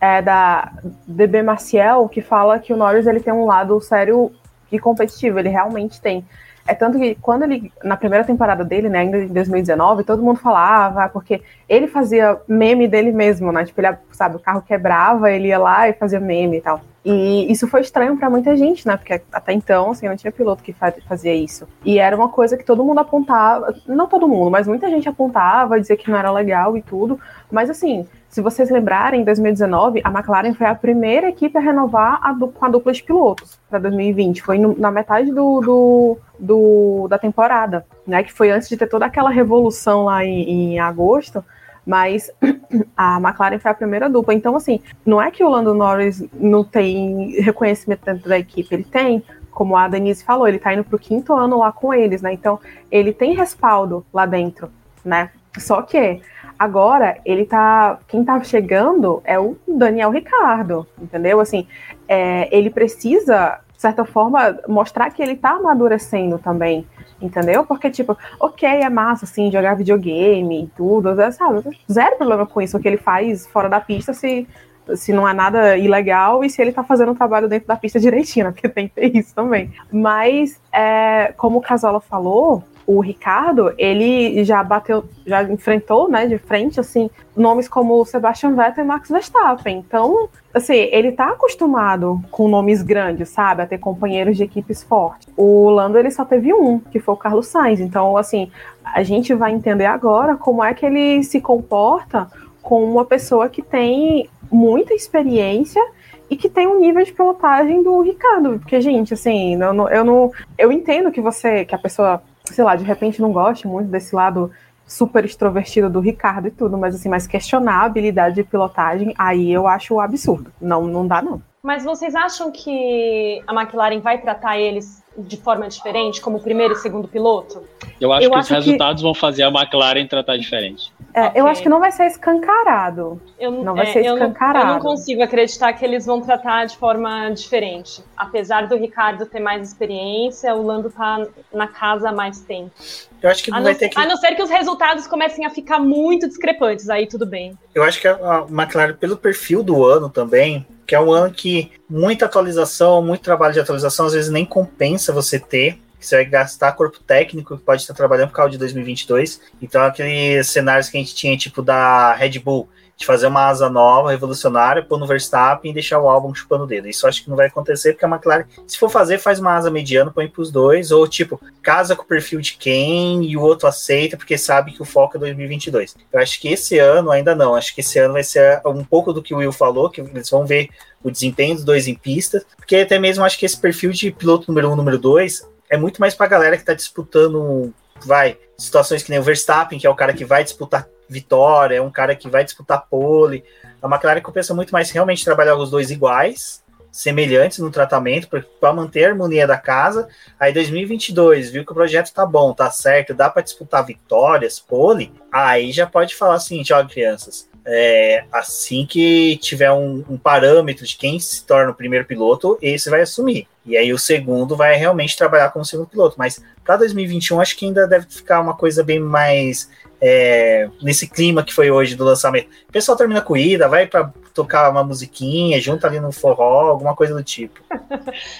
é da DB Maciel, que fala que o Norris ele tem um lado sério e competitivo, ele realmente tem. É tanto que quando ele, na primeira temporada dele, né, ainda em 2019, todo mundo falava, porque ele fazia meme dele mesmo, né? Tipo, ele, sabe, o carro quebrava, ele ia lá e fazia meme e tal. E isso foi estranho para muita gente, né? Porque até então, assim, não tinha piloto que fazia isso. E era uma coisa que todo mundo apontava, não todo mundo, mas muita gente apontava, dizia que não era legal e tudo. Mas assim, se vocês lembrarem, em 2019, a McLaren foi a primeira equipe a renovar a com a dupla de pilotos para 2020. Foi no, na metade do, do, do, da temporada, né? Que foi antes de ter toda aquela revolução lá em, em agosto. Mas a McLaren foi a primeira dupla. Então, assim, não é que o Lando Norris não tem reconhecimento dentro da equipe, ele tem, como a Denise falou, ele tá indo pro quinto ano lá com eles, né? Então, ele tem respaldo lá dentro, né? Só que Agora, ele tá. Quem tá chegando é o Daniel Ricardo, entendeu? Assim, é, ele precisa, de certa forma, mostrar que ele tá amadurecendo também, entendeu? Porque, tipo, ok, é massa, assim, jogar videogame e tudo, sabe? Zero problema com isso, o que ele faz fora da pista, se, se não é nada ilegal e se ele tá fazendo o trabalho dentro da pista direitinho, né? porque tem que ter isso também. Mas, é, como o Casola falou, o Ricardo, ele já bateu, já enfrentou, né, de frente, assim, nomes como Sebastian Vettel e Max Verstappen. Então, assim, ele tá acostumado com nomes grandes, sabe, a ter companheiros de equipes fortes. O Lando, ele só teve um, que foi o Carlos Sainz. Então, assim, a gente vai entender agora como é que ele se comporta com uma pessoa que tem muita experiência e que tem um nível de pilotagem do Ricardo. Porque, gente, assim, eu não, eu não. Eu entendo que você, que a pessoa sei lá, de repente não goste muito desse lado super extrovertido do Ricardo e tudo, mas assim, mas questionar a habilidade de pilotagem, aí eu acho absurdo. Não, não dá, não. Mas vocês acham que a McLaren vai tratar eles de forma diferente, como primeiro e segundo piloto? Eu acho eu que acho os resultados que... vão fazer a McLaren tratar diferente. É, okay. eu acho que não vai ser escancarado. Eu, não vai é, ser escancarado. Eu não, eu não, consigo acreditar que eles vão tratar de forma diferente. Apesar do Ricardo ter mais experiência, o Lando tá na casa há mais tempo. Eu acho que não, a vai ter que. A não ser que os resultados comecem a ficar muito discrepantes, aí tudo bem. Eu acho que a McLaren, pelo perfil do ano também, que é um ano que muita atualização, muito trabalho de atualização, às vezes nem compensa você ter que você vai gastar corpo técnico que pode estar trabalhando por causa de 2022. Então, aqueles cenários que a gente tinha, tipo da Red Bull, de fazer uma asa nova, revolucionária, pôr no Verstappen e deixar o álbum chupando o dedo. Isso acho que não vai acontecer, porque a McLaren, se for fazer, faz uma asa mediana, põe para os dois, ou tipo, casa com o perfil de quem e o outro aceita, porque sabe que o foco é 2022. Eu acho que esse ano ainda não, acho que esse ano vai ser um pouco do que o Will falou, que eles vão ver o desempenho dos dois em pista, porque até mesmo acho que esse perfil de piloto número um, número dois, é muito mais para a galera que está disputando, vai, situações que nem o Verstappen, que é o cara que vai disputar vitória, é um cara que vai disputar pole. A McLaren compensa muito mais realmente trabalhar os dois iguais semelhantes no tratamento para manter a harmonia da casa. Aí 2022, viu que o projeto tá bom, tá certo, dá para disputar vitórias, pole. Aí já pode falar assim, ó, crianças, é, assim que tiver um, um, parâmetro de quem se torna o primeiro piloto, esse vai assumir. E aí o segundo vai realmente trabalhar como segundo piloto. Mas para 2021, acho que ainda deve ficar uma coisa bem mais é, nesse clima que foi hoje do lançamento. O pessoal termina a corrida, vai para tocar uma musiquinha, junta ali no forró, alguma coisa do tipo.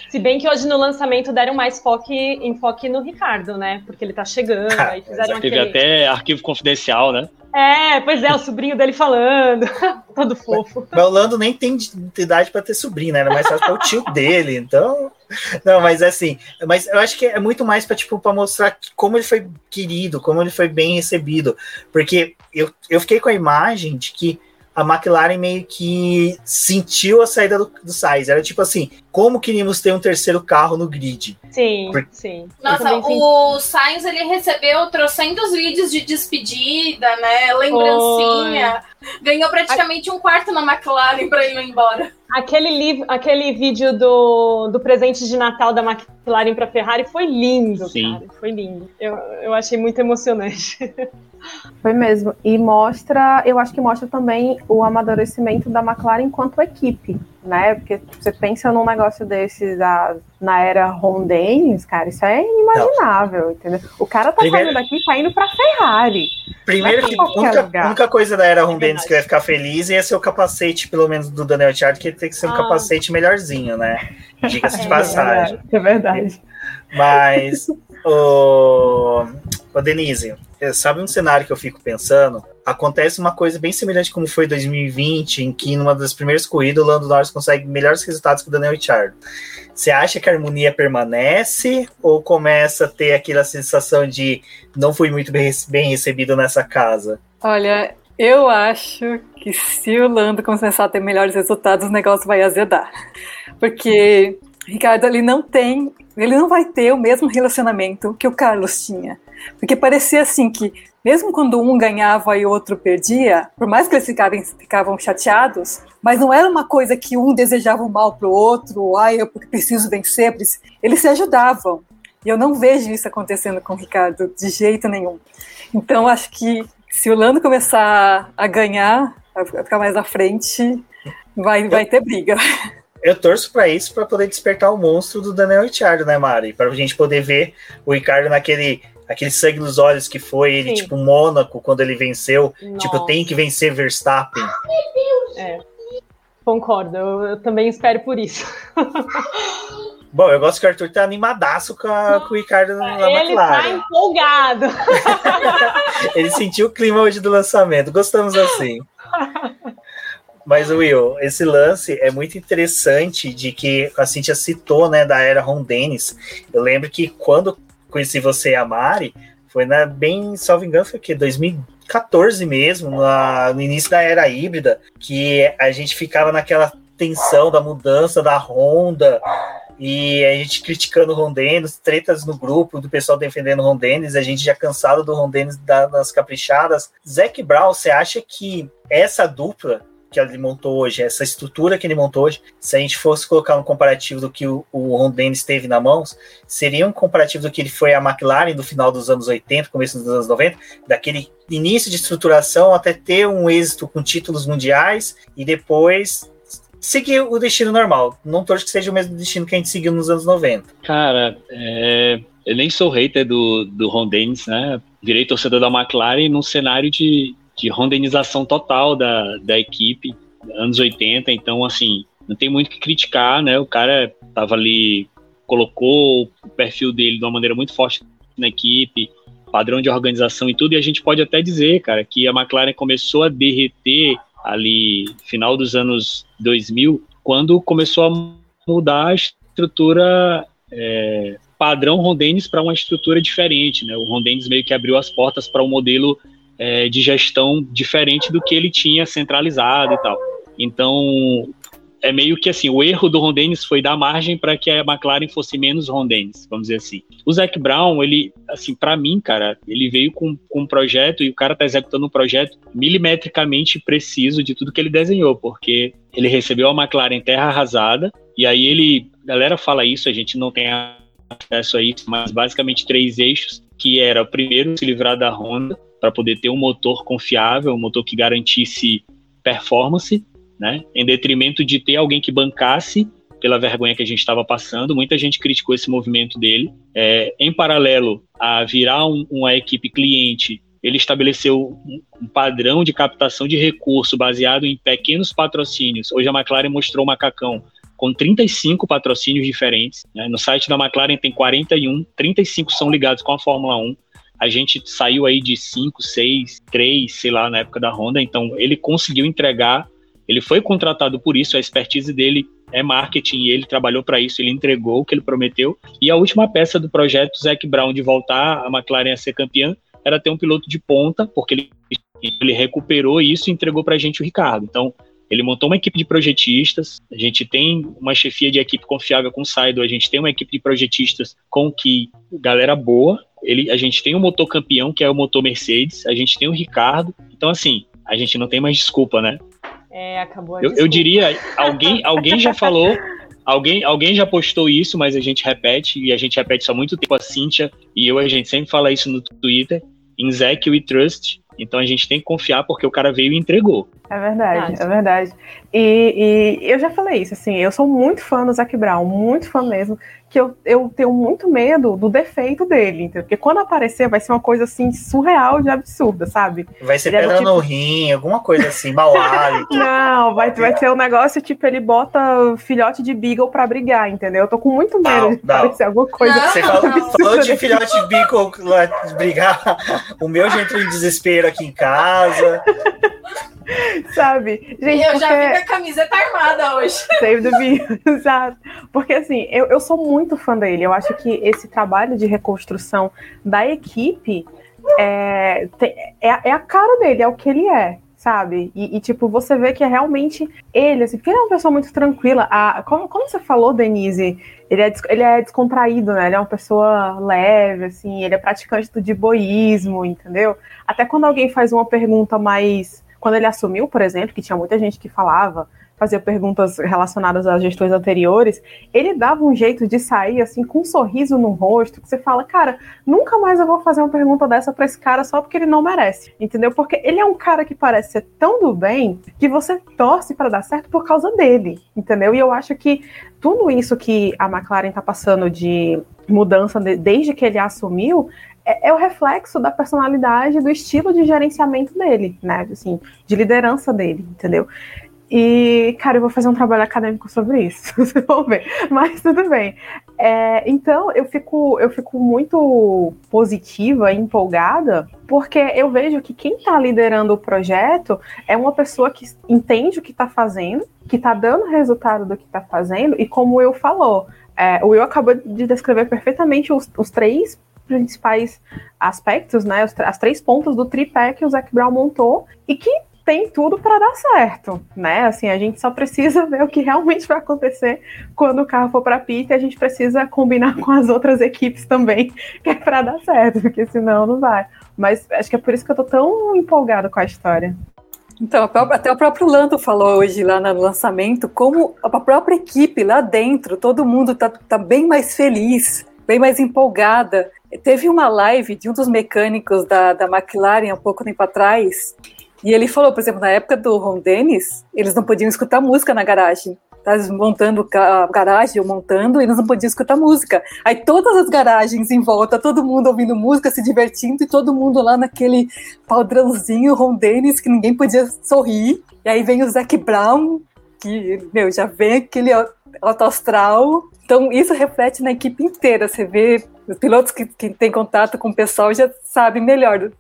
Se bem que hoje no lançamento deram mais foco, enfoque no Ricardo, né? Porque ele tá chegando, ah, aí fizeram Teve aquele... até arquivo confidencial, né? É, pois é, o sobrinho dele falando, todo fofo. Mas o Lando nem tem idade para ter sobrinho, né? Era mais fácil para o tio dele, então. Não, mas assim, mas eu acho que é muito mais para tipo para mostrar como ele foi querido, como ele foi bem recebido, porque eu, eu fiquei com a imagem de que a McLaren meio que sentiu a saída do, do Sainz. Era tipo assim, como queríamos ter um terceiro carro no grid? Sim, Por... sim. Nossa, o Sainz ele recebeu trocentos vídeos de despedida, né? Lembrancinha. Ganhou praticamente um quarto na McLaren para ir embora. Aquele, livro, aquele vídeo do, do presente de Natal da McLaren para Ferrari foi lindo, Sim. cara. Foi lindo. Eu, eu achei muito emocionante. Foi mesmo. E mostra, eu acho que mostra também o amadurecimento da McLaren enquanto equipe, né? Porque você pensa num negócio desses da, na era Ron Dennis, cara, isso é inimaginável, Não. entendeu? O cara tá Primeiro... saindo daqui e tá indo pra Ferrari. Primeiro que a única coisa da era Ron Dennis que vai ficar feliz ia ser o capacete, pelo menos do Daniel Ricciardo, que tem que ser um ah. capacete melhorzinho, né? Diga-se de é, passagem. É verdade. Mas, o, o Denise, sabe um cenário que eu fico pensando? Acontece uma coisa bem semelhante como foi 2020, em que numa das primeiras corridas o Lando Norris consegue melhores resultados que o Daniel Ricciardo. Você acha que a harmonia permanece ou começa a ter aquela sensação de não fui muito bem, bem recebido nessa casa? Olha, eu acho que se o Lando começar a ter melhores resultados, o negócio vai azedar. Porque Ricardo, ele não tem, ele não vai ter o mesmo relacionamento que o Carlos tinha. Porque parecia assim que, mesmo quando um ganhava e o outro perdia, por mais que eles ficavam, ficavam chateados, mas não era uma coisa que um desejava o mal para o outro, ai, ah, eu preciso vencer, eles se ajudavam. E eu não vejo isso acontecendo com o Ricardo de jeito nenhum. Então, acho que se o Lando começar a ganhar, a ficar mais à frente, vai, vai ter briga. Eu torço para isso, para poder despertar o monstro do Daniel Ricciardo, né, Mari? Para a gente poder ver o Ricardo naquele aquele sangue nos olhos que foi ele, Sim. tipo, Mônaco, quando ele venceu. Nossa. Tipo, tem que vencer Verstappen. É. Concordo, eu, eu também espero por isso. Bom, eu gosto que o Arthur tá animadaço com, a, com o Ricardo na ele McLaren. Ele tá empolgado. ele sentiu o clima hoje do lançamento. Gostamos assim. Mas, Will, esse lance é muito interessante de que a Cintia citou, né, da era Ron Dennis. Eu lembro que quando conheci você e a Mari, foi na, bem, salvo engano, foi o quê? 2014 mesmo, na, no início da era híbrida, que a gente ficava naquela tensão da mudança da Honda, e a gente criticando o Ron Dennis, tretas no grupo do pessoal defendendo o Ron Dennis, a gente já cansado do Ron Dennis das caprichadas. Zac Brown, você acha que essa dupla que ele montou hoje, essa estrutura que ele montou hoje, se a gente fosse colocar um comparativo do que o, o Ron Dennis teve na mão, seria um comparativo do que ele foi a McLaren do final dos anos 80, começo dos anos 90, daquele início de estruturação até ter um êxito com títulos mundiais e depois seguir o destino normal. Não torço que seja o mesmo destino que a gente seguiu nos anos 90. Cara, é, eu nem sou hater do, do Ron Dennis, né? Virei torcedor da McLaren num cenário de, de rondenização total da, da equipe, anos 80, então, assim, não tem muito o que criticar, né? O cara tava ali, colocou o perfil dele de uma maneira muito forte na equipe, padrão de organização e tudo, e a gente pode até dizer, cara, que a McLaren começou a derreter ali, final dos anos 2000, quando começou a mudar a estrutura é, padrão Rondenes para uma estrutura diferente, né? O Rondenes meio que abriu as portas para um modelo é, de gestão diferente do que ele tinha centralizado e tal. Então, é meio que assim, o erro do Ron Dennis foi dar margem para que a McLaren fosse menos Ron Dennis, vamos dizer assim. O Zac Brown, ele, assim, para mim, cara, ele veio com, com um projeto e o cara tá executando um projeto milimetricamente preciso de tudo que ele desenhou, porque ele recebeu a McLaren terra arrasada e aí ele, a galera fala isso, a gente não tem acesso a isso, mas basicamente três eixos, que era primeiro se livrar da Honda para poder ter um motor confiável, um motor que garantisse performance né? Em detrimento de ter alguém que bancasse pela vergonha que a gente estava passando. Muita gente criticou esse movimento dele. É, em paralelo a virar um, uma equipe cliente, ele estabeleceu um, um, padrão de captação de recurso baseado em pequenos patrocínios. Hoje a McLaren mostrou o macacão com 35 patrocínios diferentes. Né? No site da McLaren tem 41, 35 são ligados com a Fórmula 1. A gente saiu aí de 5, 6, 3, sei lá, na época da Honda. Então ele conseguiu entregar ele foi contratado por isso, a expertise dele é marketing e ele trabalhou para isso, ele entregou o que ele prometeu. E a última peça do projeto Zac Brown de voltar a McLaren a ser campeã era ter um piloto de ponta, porque ele, ele recuperou isso e entregou para a gente o Ricardo. Então, ele montou uma equipe de projetistas, a gente tem uma chefia de equipe confiável com o Saido, a gente tem uma equipe de projetistas com que galera boa, ele, a gente tem um motor campeão, que é o motor Mercedes, a gente tem o Ricardo, então assim, a gente não tem mais desculpa, né? É, acabou a eu, eu diria, alguém, alguém já falou, alguém, alguém já postou isso, mas a gente repete, e a gente repete isso há muito tempo, a Cíntia e eu, a gente sempre fala isso no Twitter, em Zack We Trust, então a gente tem que confiar porque o cara veio e entregou. É verdade, é verdade. E, e, eu já falei isso, assim, eu sou muito fã do Zac Brown, muito fã mesmo que eu, eu tenho muito medo do defeito dele, entendeu? Porque quando aparecer vai ser uma coisa assim surreal de absurda, sabe? Vai ser ele é pedra é tipo... no rim, alguma coisa assim, mau hálito. Não, vai, vai ser um negócio tipo, ele bota filhote de Beagle pra brigar, entendeu? Eu tô com muito medo não, de não. aparecer alguma coisa. Não, Você falou, falou de filhote de Beagle brigar, o meu já entrou em desespero aqui em casa. Sabe? Gente, eu porque... já vi a camiseta armada hoje. Save the Beat, exato. Porque assim, eu, eu sou muito fã dele. Eu acho que esse trabalho de reconstrução da equipe é, é, é a cara dele, é o que ele é sabe? E, e, tipo, você vê que é realmente ele, assim, porque ele é uma pessoa muito tranquila. A, como, como você falou, Denise, ele é, ele é descontraído, né? Ele é uma pessoa leve, assim, ele é praticante do diboísmo, entendeu? Até quando alguém faz uma pergunta mais quando ele assumiu, por exemplo, que tinha muita gente que falava, fazia perguntas relacionadas às gestões anteriores, ele dava um jeito de sair assim com um sorriso no rosto, que você fala, cara, nunca mais eu vou fazer uma pergunta dessa para esse cara só porque ele não merece, entendeu? Porque ele é um cara que parece ser tão do bem que você torce para dar certo por causa dele, entendeu? E eu acho que tudo isso que a McLaren está passando de mudança de, desde que ele assumiu é, é, o reflexo da personalidade, do estilo de gerenciamento dele, né? Assim, de liderança dele, entendeu? E, cara, eu vou fazer um trabalho acadêmico sobre isso, vocês vão ver. Mas tudo bem. É, então, eu fico, eu fico muito positiva empolgada, porque eu vejo que quem está liderando o projeto é uma pessoa que entende o que está fazendo, que está dando resultado do que está fazendo, e como Will falou, é, o Will acabou de descrever perfeitamente os, os três principais aspectos, né, as três pontas do tripé que o Zac Brown montou e que tem tudo para dar certo, né? Assim, a gente só precisa ver o que realmente vai acontecer quando o carro for para pista e a gente precisa combinar com as outras equipes também, que é para dar certo, porque senão não vai. Mas acho que é por isso que eu tô tão empolgada com a história. Então, até o próprio Lando falou hoje lá no lançamento como a própria equipe lá dentro, todo mundo tá, tá bem mais feliz, bem mais empolgada. Teve uma live de um dos mecânicos da, da McLaren há pouco tempo atrás, e ele falou, por exemplo, na época do Ron Dennis, eles não podiam escutar música na garagem. Tá montando a garagem ou montando, e eles não podiam escutar música. Aí todas as garagens em volta, todo mundo ouvindo música, se divertindo, e todo mundo lá naquele padrãozinho Ron Dennis, que ninguém podia sorrir. E aí vem o Zac Brown, que, meu, já vem aquele alto astral. Então, isso reflete na equipe inteira. Você vê os pilotos que, que têm contato com o pessoal já sabem melhor.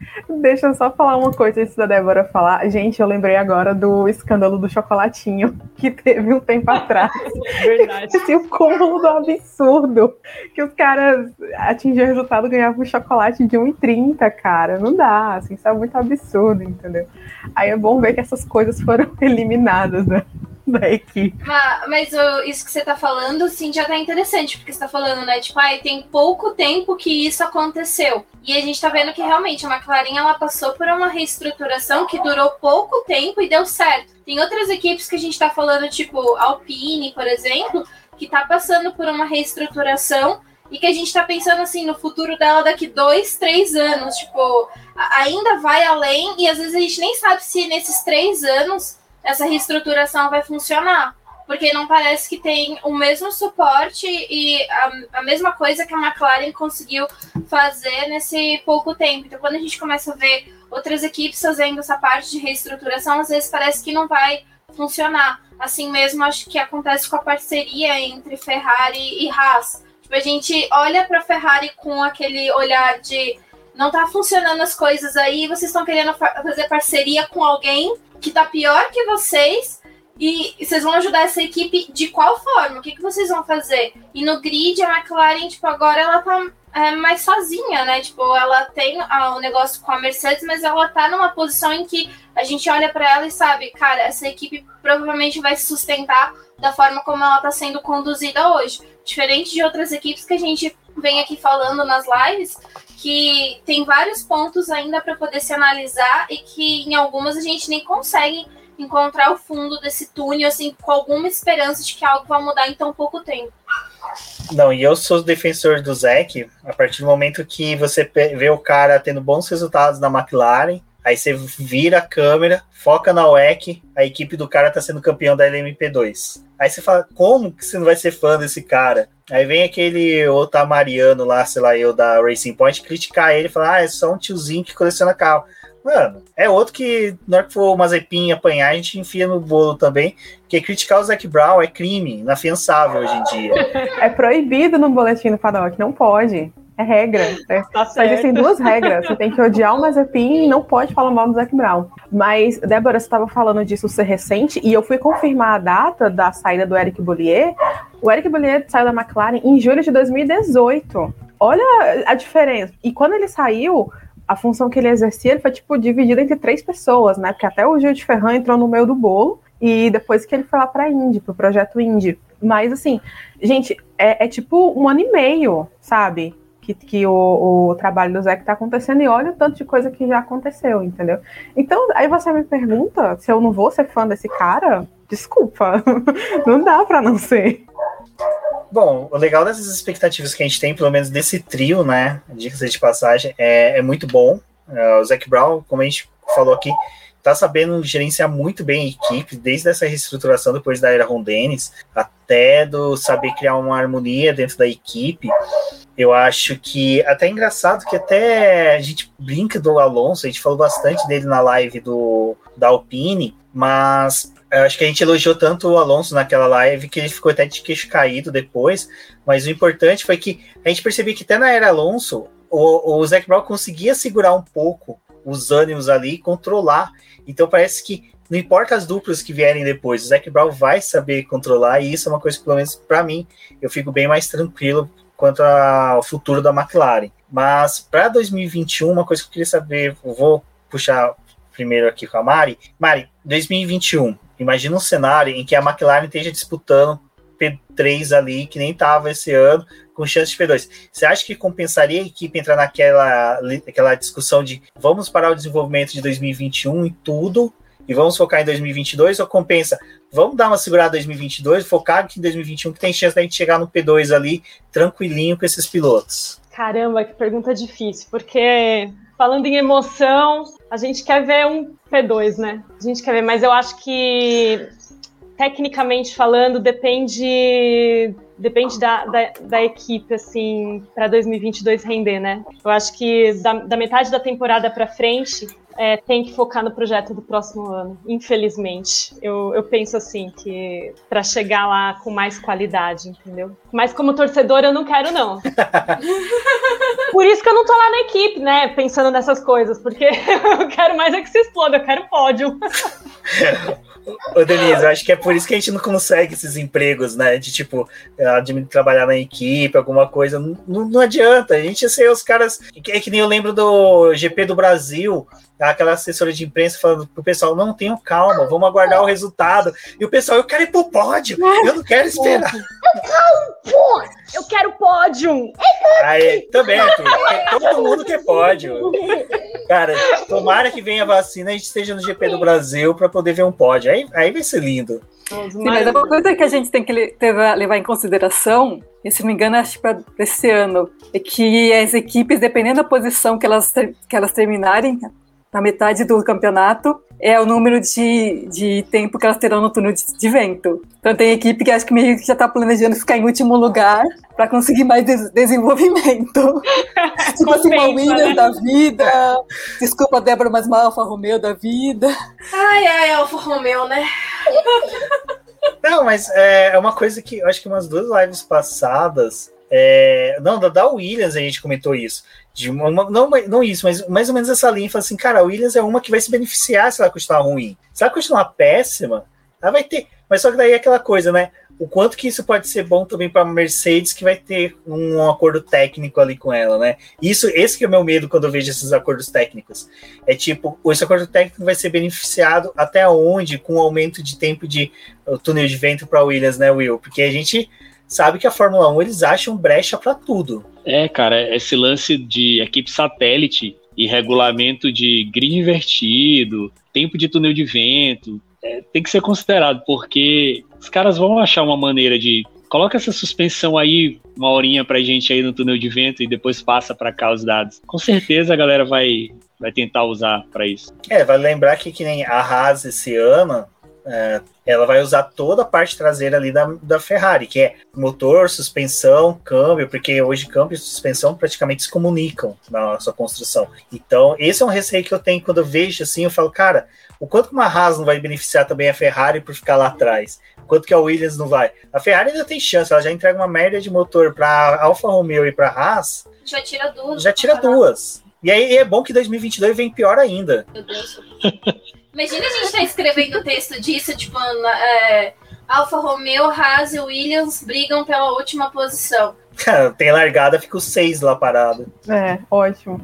Deixa eu só falar uma coisa antes da Débora falar. Gente, eu lembrei agora do escândalo do chocolatinho que teve um tempo atrás. Verdade. Esse o cúmulo do absurdo. Que os caras atingiam o resultado ganhavam um chocolate de 1,30, cara. Não dá, assim, isso é muito absurdo, entendeu? Aí é bom ver que essas coisas foram eliminadas, né? Da equipe. Mas, mas o- isso que você tá falando, assim, já tá interessante, porque você tá falando, né? Tipo, ai, tem pouco tempo que isso aconteceu. E a gente tá vendo que realmente a McLaren ela passou por uma reestruturação que durou pouco tempo e deu certo. Tem outras equipes que a gente tá falando, tipo, Alpine, por exemplo, que tá passando por uma reestruturação e que a gente tá pensando assim no futuro dela daqui dois, três anos. Tipo, ainda vai além e às vezes a gente nem sabe se nesses três anos essa reestruturação vai funcionar. Porque não parece que tem o mesmo suporte e a, a mesma coisa que a McLaren conseguiu fazer nesse pouco tempo. Então, quando a gente começa a ver outras equipes fazendo essa parte de reestruturação, às vezes parece que não vai funcionar. Assim mesmo, acho que acontece com a parceria entre Ferrari e Haas. Tipo, a gente olha para a Ferrari com aquele olhar de não tá funcionando as coisas aí, vocês estão querendo fa- fazer parceria com alguém que tá pior que vocês e vocês vão ajudar essa equipe de qual forma? O que, que vocês vão fazer? E no grid, a McLaren, tipo, agora ela tá é, mais sozinha, né? Tipo, ela tem ah, o negócio com a Mercedes, mas ela tá numa posição em que a gente olha para ela e sabe, cara, essa equipe provavelmente vai se sustentar da forma como ela tá sendo conduzida hoje. Diferente de outras equipes que a gente vem aqui falando nas lives, que tem vários pontos ainda para poder se analisar e que em algumas a gente nem consegue encontrar o fundo desse túnel, assim, com alguma esperança de que algo vai mudar em tão pouco tempo. Não, e eu sou defensor do Zeke a partir do momento que você vê o cara tendo bons resultados na McLaren, aí você vira a câmera, foca na WEC, a equipe do cara tá sendo campeão da LMP2. Aí você fala, como que você não vai ser fã desse cara? Aí vem aquele otamariano lá, sei lá, eu da Racing Point, criticar ele e falar, ah, é só um tiozinho que coleciona carro. Mano, é outro que, na hora que for o Mazepin apanhar, a gente enfia no bolo também, porque criticar o Zac Brown é crime, inafiançável hoje em dia. É proibido no boletim do paddock, não pode. É regra. É. Tá Só existem duas regras. Você tem que odiar o Mazepin e não pode falar mal do Zac Brown. Mas, Débora, você estava falando disso ser recente, e eu fui confirmar a data da saída do Eric Bollier. O Eric Bollier saiu da McLaren em julho de 2018. Olha a diferença. E quando ele saiu, a função que ele exercia ele foi, tipo, dividida entre três pessoas, né? Porque até o Gil de Ferran entrou no meio do bolo, e depois que ele foi lá para a Indy, pro projeto Indy. Mas, assim, gente, é, é tipo um ano e meio, sabe? Que, que o, o trabalho do Zé tá acontecendo e olha o tanto de coisa que já aconteceu, entendeu? Então, aí você me pergunta se eu não vou ser fã desse cara? Desculpa, não dá pra não ser. Bom, o legal dessas expectativas que a gente tem, pelo menos desse trio, né? Dicas de passagem, é, é muito bom. É, o Zac Brown, como a gente falou aqui, tá sabendo gerenciar muito bem a equipe, desde essa reestruturação depois da era Ron Dennis, até do saber criar uma harmonia dentro da equipe. Eu acho que até é engraçado que até a gente brinca do Alonso, a gente falou bastante dele na live do da Alpine, mas acho que a gente elogiou tanto o Alonso naquela live que ele ficou até de queixo caído depois, mas o importante foi que a gente percebia que até na era Alonso, o, o Zac Brown conseguia segurar um pouco os ânimos ali e controlar. Então parece que não importa as duplas que vierem depois, o Zac Brown vai saber controlar, e isso é uma coisa que, pelo menos para mim, eu fico bem mais tranquilo quanto ao futuro da McLaren. Mas para 2021, uma coisa que eu queria saber, eu vou puxar primeiro aqui com a Mari. Mari, 2021, imagina um cenário em que a McLaren esteja disputando P3 ali, que nem estava esse ano, com chance de P2. Você acha que compensaria a equipe entrar naquela aquela discussão de vamos parar o desenvolvimento de 2021 e tudo, e vamos focar em 2022, ou compensa, vamos dar uma segurada em 2022, focar aqui em 2021, que tem chance da gente chegar no P2 ali, tranquilinho com esses pilotos? Caramba, que pergunta difícil, porque falando em emoção, a gente quer ver um P2, né? A gente quer ver, mas eu acho que tecnicamente falando, depende depende da, da, da equipe, assim, para 2022 render, né? Eu acho que da, da metade da temporada para frente é, tem que focar no projeto do próximo ano, infelizmente. Eu, eu penso assim, que para chegar lá com mais qualidade, entendeu? Mas como torcedor, eu não quero, não. Por isso que eu não tô lá na equipe, né? Pensando nessas coisas, porque eu quero mais é que se exploda, eu quero pódio. Ô, Denise, eu acho que é por isso que a gente não consegue esses empregos, né? De tipo, de trabalhar na equipe, alguma coisa. Não, não adianta. A gente ser os caras. É que nem eu lembro do GP do Brasil, aquela assessora de imprensa falando pro pessoal: não, tenham calma, vamos aguardar o resultado. E o pessoal, eu quero ir pro pódio, eu não quero esperar. Eu quero pódio! Aí, também, todo mundo quer pódio. Cara, tomara que venha a vacina e a gente esteja no GP do Brasil para poder ver um pódio. Aí, aí vai ser lindo. Sim, mas uma coisa que a gente tem que levar em consideração, e se não me engano, acho que para esse ano, é que as equipes, dependendo da posição que elas, que elas terminarem, na metade do campeonato, é o número de, de tempo que elas terão no túnel de, de vento. Então tem equipe que acho que meio que já está planejando ficar em último lugar para conseguir mais des desenvolvimento. tipo assim, uma Williams né? da vida. Desculpa, Débora, mas uma Alfa Romeo da vida. Ai, ai, Alfa Romeo, né? Não, mas é, é uma coisa que eu acho que umas duas lives passadas. É, não, da Williams a gente comentou isso. De uma, não, não isso, mas mais ou menos essa linha. Fala assim, cara, a Williams é uma que vai se beneficiar se ela continuar ruim. Se ela continuar péssima, ela vai ter. Mas só que daí é aquela coisa, né? O quanto que isso pode ser bom também para a Mercedes, que vai ter um acordo técnico ali com ela, né? Isso, esse que é o meu medo quando eu vejo esses acordos técnicos. É tipo, esse acordo técnico vai ser beneficiado até onde com o aumento de tempo de túnel de vento para Williams, né, Will? Porque a gente sabe que a Fórmula 1 eles acham brecha para tudo. É, cara, esse lance de equipe satélite e regulamento de grid invertido, tempo de túnel de vento, é, tem que ser considerado, porque os caras vão achar uma maneira de coloca essa suspensão aí uma horinha pra gente aí no túnel de vento e depois passa para cá os dados. Com certeza a galera vai vai tentar usar para isso. É, vai lembrar que que nem a Haas esse ano, é, ela vai usar toda a parte traseira ali da, da Ferrari, que é motor, suspensão, câmbio, porque hoje câmbio e suspensão praticamente se comunicam na sua construção. Então, esse é um receio que eu tenho quando eu vejo assim, eu falo, cara, o quanto que uma Haas não vai beneficiar também a Ferrari por ficar lá atrás? O quanto que a Williams não vai? A Ferrari ainda tem chance, ela já entrega uma merda de motor para Alfa Romeo e para Haas. Já tira duas. Já tira duas. E aí é bom que 2022 vem pior ainda. Meu Deus. Imagina a gente estar tá escrevendo o texto disso, tipo, é, Alfa Romeo, Haas e Williams brigam pela última posição. Cara, tem largada, fica os seis lá parado. É, ótimo.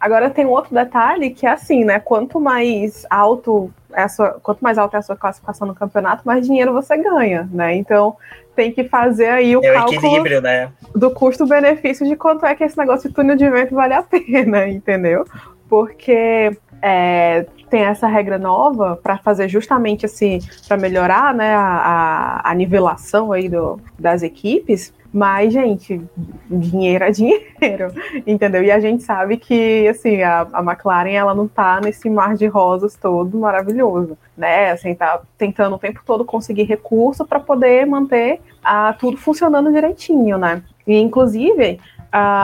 Agora tem um outro detalhe que é assim, né? Quanto mais alto é a sua, quanto mais alta é a sua classificação no campeonato, mais dinheiro você ganha, né? Então tem que fazer aí o é cálculo né? do custo-benefício de quanto é que esse negócio de túnel de vento vale a pena, entendeu? Porque é, tem essa regra nova para fazer justamente assim, para melhorar né, a, a, nivelação aí do, das equipes. Mas, gente, dinheiro é dinheiro, entendeu? E a gente sabe que, assim, a, a McLaren, ela não tá nesse mar de rosas todo maravilhoso, né? Assim, tá tentando o tempo todo conseguir recurso para poder manter a, tudo funcionando direitinho, né? E, inclusive,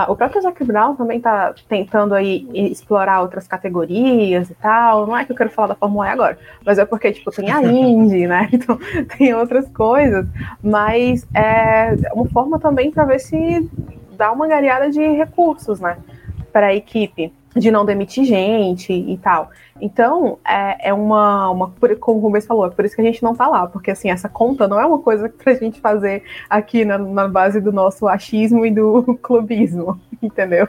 O próprio Zac Brown também está tentando aí explorar outras categorias e tal. Não é que eu quero falar da Fórmula E agora, mas é porque, tipo, tem a Indy, né? Então, tem outras coisas. Mas é uma forma também para ver se dá uma gareada de recursos, né? Para a equipe de não demitir gente e tal. Então, é, é uma, uma. Como o Rubens falou, é por isso que a gente não tá lá, porque assim, essa conta não é uma coisa pra gente fazer aqui na, na base do nosso achismo e do clubismo, entendeu?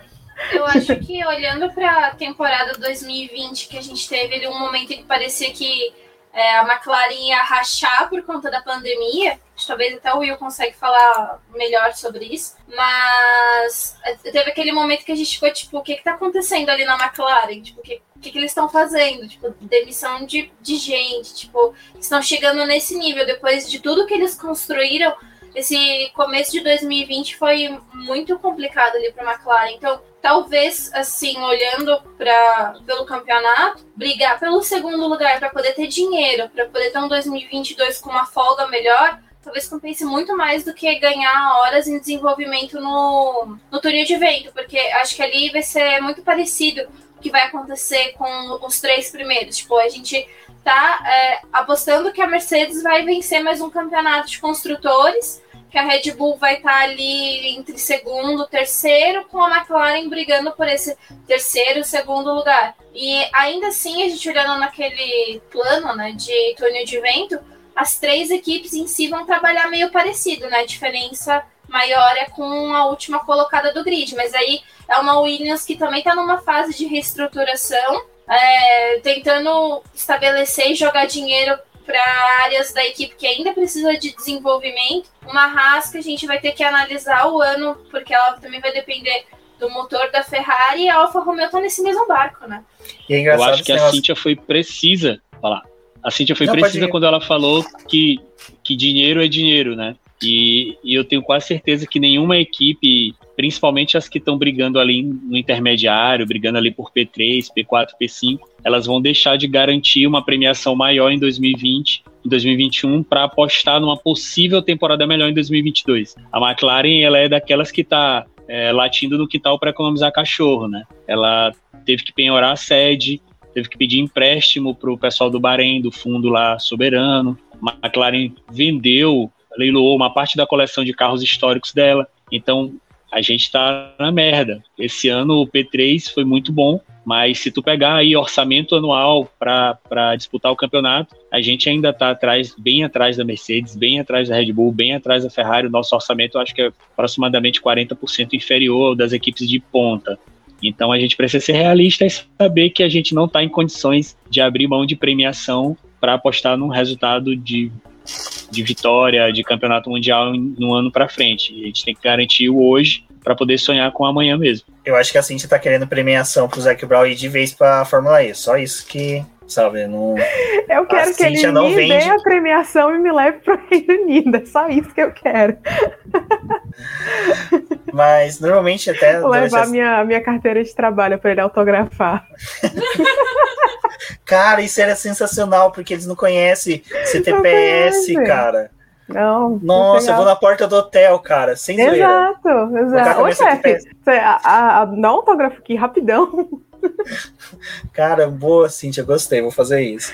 Eu acho que olhando para a temporada 2020 que a gente teve ali um momento que parecia que é, a McLaren ia rachar por conta da pandemia. Talvez até o Will consegue falar melhor sobre isso. Mas teve aquele momento que a gente ficou tipo, o que, que tá acontecendo ali na McLaren? Tipo, o que, que, que eles estão fazendo? Tipo, demissão de, de gente. Tipo, estão chegando nesse nível. Depois de tudo que eles construíram, esse começo de 2020 foi muito complicado ali para McLaren. Então, talvez, assim, olhando para pelo campeonato, brigar pelo segundo lugar para poder ter dinheiro, para poder ter um 2022 com uma folga melhor, talvez compense muito mais do que ganhar horas em desenvolvimento no, no túnel de vento, porque acho que ali vai ser muito parecido o que vai acontecer com os três primeiros. Tipo, a gente tá é, apostando que a Mercedes vai vencer mais um campeonato de construtores, que a Red Bull vai estar tá ali entre segundo, terceiro, com a McLaren brigando por esse terceiro, segundo lugar. E ainda assim, a gente olhando naquele plano né, de túnel de vento, as três equipes em si vão trabalhar meio parecido, né? A diferença maior é com a última colocada do grid, mas aí é uma Williams que também está numa fase de reestruturação, é, tentando estabelecer e jogar dinheiro para áreas da equipe que ainda precisa de desenvolvimento. Uma Haas que a gente vai ter que analisar o ano, porque ela também vai depender do motor da Ferrari e a Alfa Romeo tá nesse mesmo barco, né? É Eu acho que a negócio... Cíntia foi precisa falar. A Cíntia foi Não, precisa quando ela falou que, que dinheiro é dinheiro, né? E, e, eu tenho quase certeza que nenhuma equipe, principalmente as que estão brigando ali no intermediário, brigando ali por P3, P4, P5, elas vão deixar de garantir uma premiação maior em 2020, em 2021, para apostar numa possível temporada melhor em 2022. A McLaren ela é daquelas que está é, latindo no quintal para economizar cachorro, né? Ela teve que penhorar a sede, teve que pedir empréstimo para o pessoal do Bahrein, do fundo lá soberano. A McLaren vendeu leiloou uma parte da coleção de carros históricos dela. Então, a gente está na merda. Esse ano o P3 foi muito bom, mas se tu pegar aí orçamento anual para disputar o campeonato, a gente ainda está atrás, bem atrás da Mercedes, bem atrás da Red Bull, bem atrás da Ferrari. O nosso orçamento eu acho que é aproximadamente 40% inferior ao das equipes de ponta. Então a gente precisa ser realista e saber que a gente não está em condições de abrir mão de premiação para apostar num resultado de de vitória, de campeonato mundial no ano para frente. A gente tem que garantir o hoje para poder sonhar com amanhã mesmo. Eu acho que a Cintia tá querendo premiação pro Zac Brown ir de vez pra Fórmula E. Só isso que, sabe, não. Eu quero que ele me vende... dê a premiação e me leve pro Reino Unido. É só isso que eu quero. Mas normalmente até. Vou levar minha, minha carteira de trabalho para ele autografar. Cara, isso era sensacional, porque eles não conhecem CTPS, cara. Não. Nossa, eu vou na porta do hotel, cara. Sem Exato, zoeira. exato. Ô, chefe, a, a, dá um autógrafo aqui, rapidão. Cara, boa, Cintia, gostei, vou fazer isso.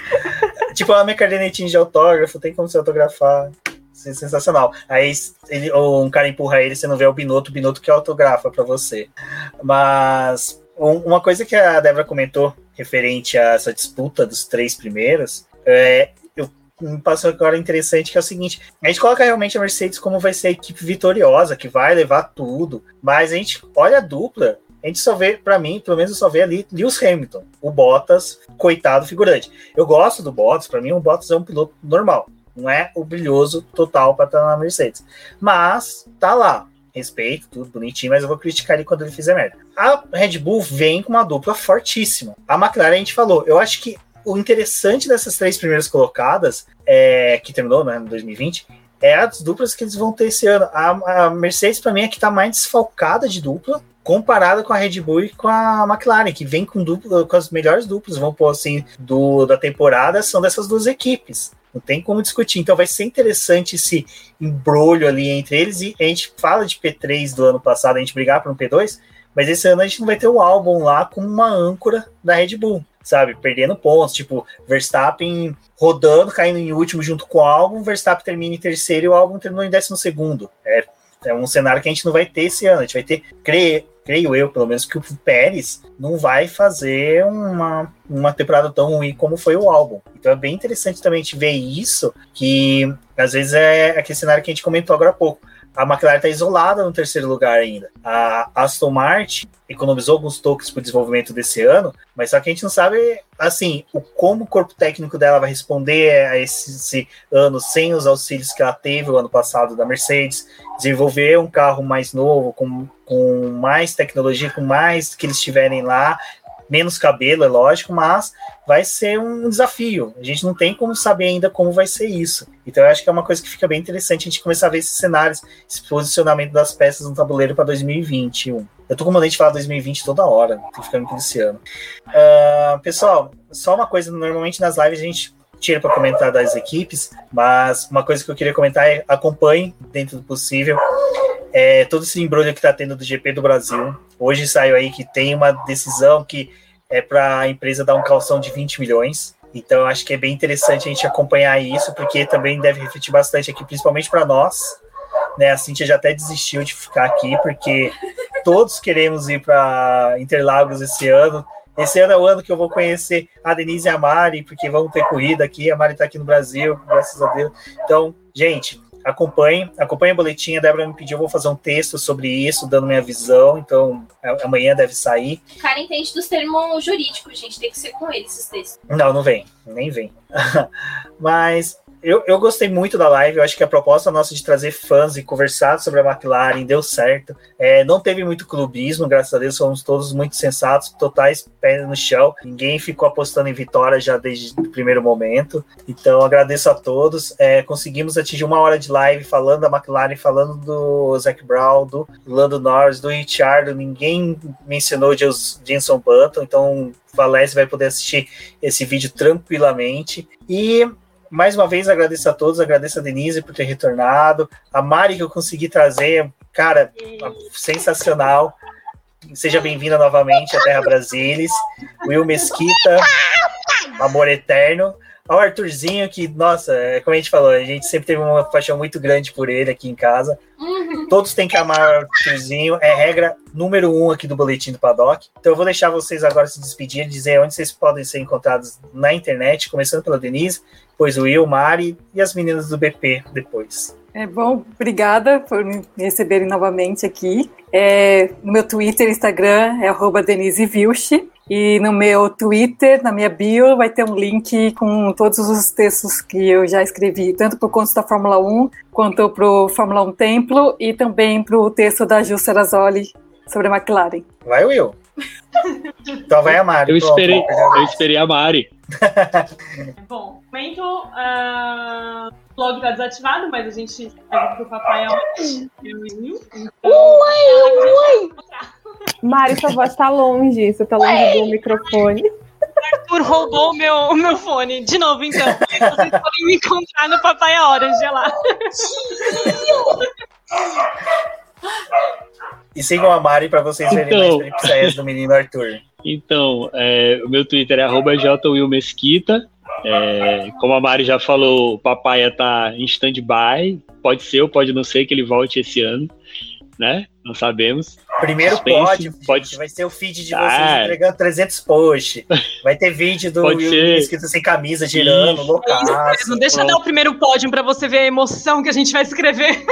tipo, a minha cadernetinha de autógrafo, tem como você autografar. Sensacional. Aí ele, ou um cara empurra ele, você não vê o Binoto, o Binoto que autografa para você. Mas um, uma coisa que a Débora comentou referente a essa disputa dos três primeiros, é, eu me passou agora interessante que é o seguinte: a gente coloca realmente a Mercedes como vai ser a equipe vitoriosa, que vai levar tudo, mas a gente olha a dupla. A gente só vê, para mim, pelo menos eu só vê ali Lewis Hamilton, o Bottas, coitado figurante. Eu gosto do Bottas, para mim o Bottas é um piloto normal, não é o brilhoso total para estar na Mercedes. Mas tá lá, respeito, tudo bonitinho, mas eu vou criticar ele quando ele fizer merda. A Red Bull vem com uma dupla fortíssima. A McLaren a gente falou, eu acho que o interessante dessas três primeiras colocadas, é, que terminou né, em 2020, é as duplas que eles vão ter esse ano. A, a Mercedes, para mim, é que tá mais desfalcada de dupla, comparada com a Red Bull e com a McLaren, que vem com, dupla, com as melhores duplas, vamos pôr assim, do, da temporada, são dessas duas equipes. Não tem como discutir. Então vai ser interessante esse embrolho ali entre eles. E a gente fala de P3 do ano passado, a gente brigar por um P2, mas esse ano a gente não vai ter o álbum lá como uma âncora da Red Bull, sabe? Perdendo pontos, tipo, Verstappen rodando, caindo em último junto com o álbum, Verstappen termina em terceiro e o álbum terminou em décimo segundo. É, é um cenário que a gente não vai ter esse ano. A gente vai ter, creio, creio eu, pelo menos, que o Pérez não vai fazer uma, uma temporada tão ruim como foi o álbum. Então é bem interessante também a gente ver isso, que às vezes é aquele cenário que a gente comentou agora há pouco a McLaren está isolada no terceiro lugar ainda. A Aston Martin economizou alguns tokens para o desenvolvimento desse ano, mas só que a gente não sabe, assim, o, como o corpo técnico dela vai responder a esse, esse ano sem os auxílios que ela teve o ano passado da Mercedes, desenvolver um carro mais novo, com, com mais tecnologia, com mais que eles tiverem lá, menos cabelo, é lógico, mas vai ser um desafio. A gente não tem como saber ainda como vai ser isso. Então eu acho que é uma coisa que fica bem interessante a gente começar a ver esses cenários, esse posicionamento das peças no tabuleiro para 2021. Eu tô com uma de falar 2020 toda hora, tô ficando com esse ano. Uh, pessoal, só uma coisa, normalmente nas lives a gente tira para comentar das equipes, mas uma coisa que eu queria comentar é acompanhe dentro do possível é, todo esse embrulho que está tendo do GP do Brasil. Hoje saiu aí que tem uma decisão que é para a empresa dar um calção de 20 milhões. Então, eu acho que é bem interessante a gente acompanhar isso, porque também deve refletir bastante aqui, principalmente para nós. Né? A Cintia já até desistiu de ficar aqui, porque todos queremos ir para Interlagos esse ano. Esse ano é o ano que eu vou conhecer a Denise e a Mari, porque vamos ter corrida aqui. A Mari tá aqui no Brasil, graças a Deus. Então, gente, acompanhe, acompanhe o boletim. A Débora me pediu, eu vou fazer um texto sobre isso, dando minha visão. Então, amanhã deve sair. O cara entende dos termos jurídicos, gente. Tem que ser com ele esses textos. Não, não vem, nem vem. Mas eu, eu gostei muito da live. Eu acho que a proposta nossa de trazer fãs e conversar sobre a McLaren deu certo. É, não teve muito clubismo, graças a Deus, fomos todos muito sensatos, totais pés no chão. Ninguém ficou apostando em vitória já desde o primeiro momento. Então, agradeço a todos. É, conseguimos atingir uma hora de live falando da McLaren, falando do Zac Brown, do Lando Norris, do Richard. Ninguém mencionou o Jenson Button, então Valese vai poder assistir esse vídeo tranquilamente. E mais uma vez agradeço a todos, agradeço a Denise por ter retornado, a Mari que eu consegui trazer, cara, sensacional. Seja bem-vinda novamente à Terra Brasilis. Will Mesquita, Amor Eterno. Ao Arthurzinho, que, nossa, é como a gente falou, a gente sempre teve uma paixão muito grande por ele aqui em casa. Todos têm que amar o Arthurzinho, é regra número um aqui do Boletim do Paddock. Então eu vou deixar vocês agora se despedirem, dizer onde vocês podem ser encontrados na internet, começando pela Denise, depois o Will, Mari e as meninas do BP depois. É bom, obrigada por me receberem novamente aqui. É, no meu Twitter e Instagram é arroba Denise Vilche. E no meu Twitter, na minha bio, vai ter um link com todos os textos que eu já escrevi, tanto para o conto da Fórmula 1, quanto para o Fórmula 1 Templo, e também para o texto da Gil Serazoli sobre a McLaren. Vai, Will. então vai a Mari. Eu esperei, eu esperei a Mari. Bom, momento uh, o blog tá desativado, mas a gente segue pro papai Então, ui, ui. Mari, sua voz tá longe, você tá longe do microfone. Arthur roubou o meu, meu fone. De novo, então. Vocês podem me encontrar no Papai Orange lá. E sigam a Mari para vocês verem então, mais peripécias do menino Arthur. Então, é, o meu Twitter é jwillmesquita. É, como a Mari já falou, o Papaya tá em stand-by. Pode ser ou pode não ser que ele volte esse ano, né? Não sabemos. Primeiro Suspense, pode, pode vai ser o feed de vocês ah, entregando 300 posts. Vai ter vídeo do Will escrito sem camisa, girando, loucaço. Não deixa dar o primeiro pódio para você ver a emoção que a gente vai escrever.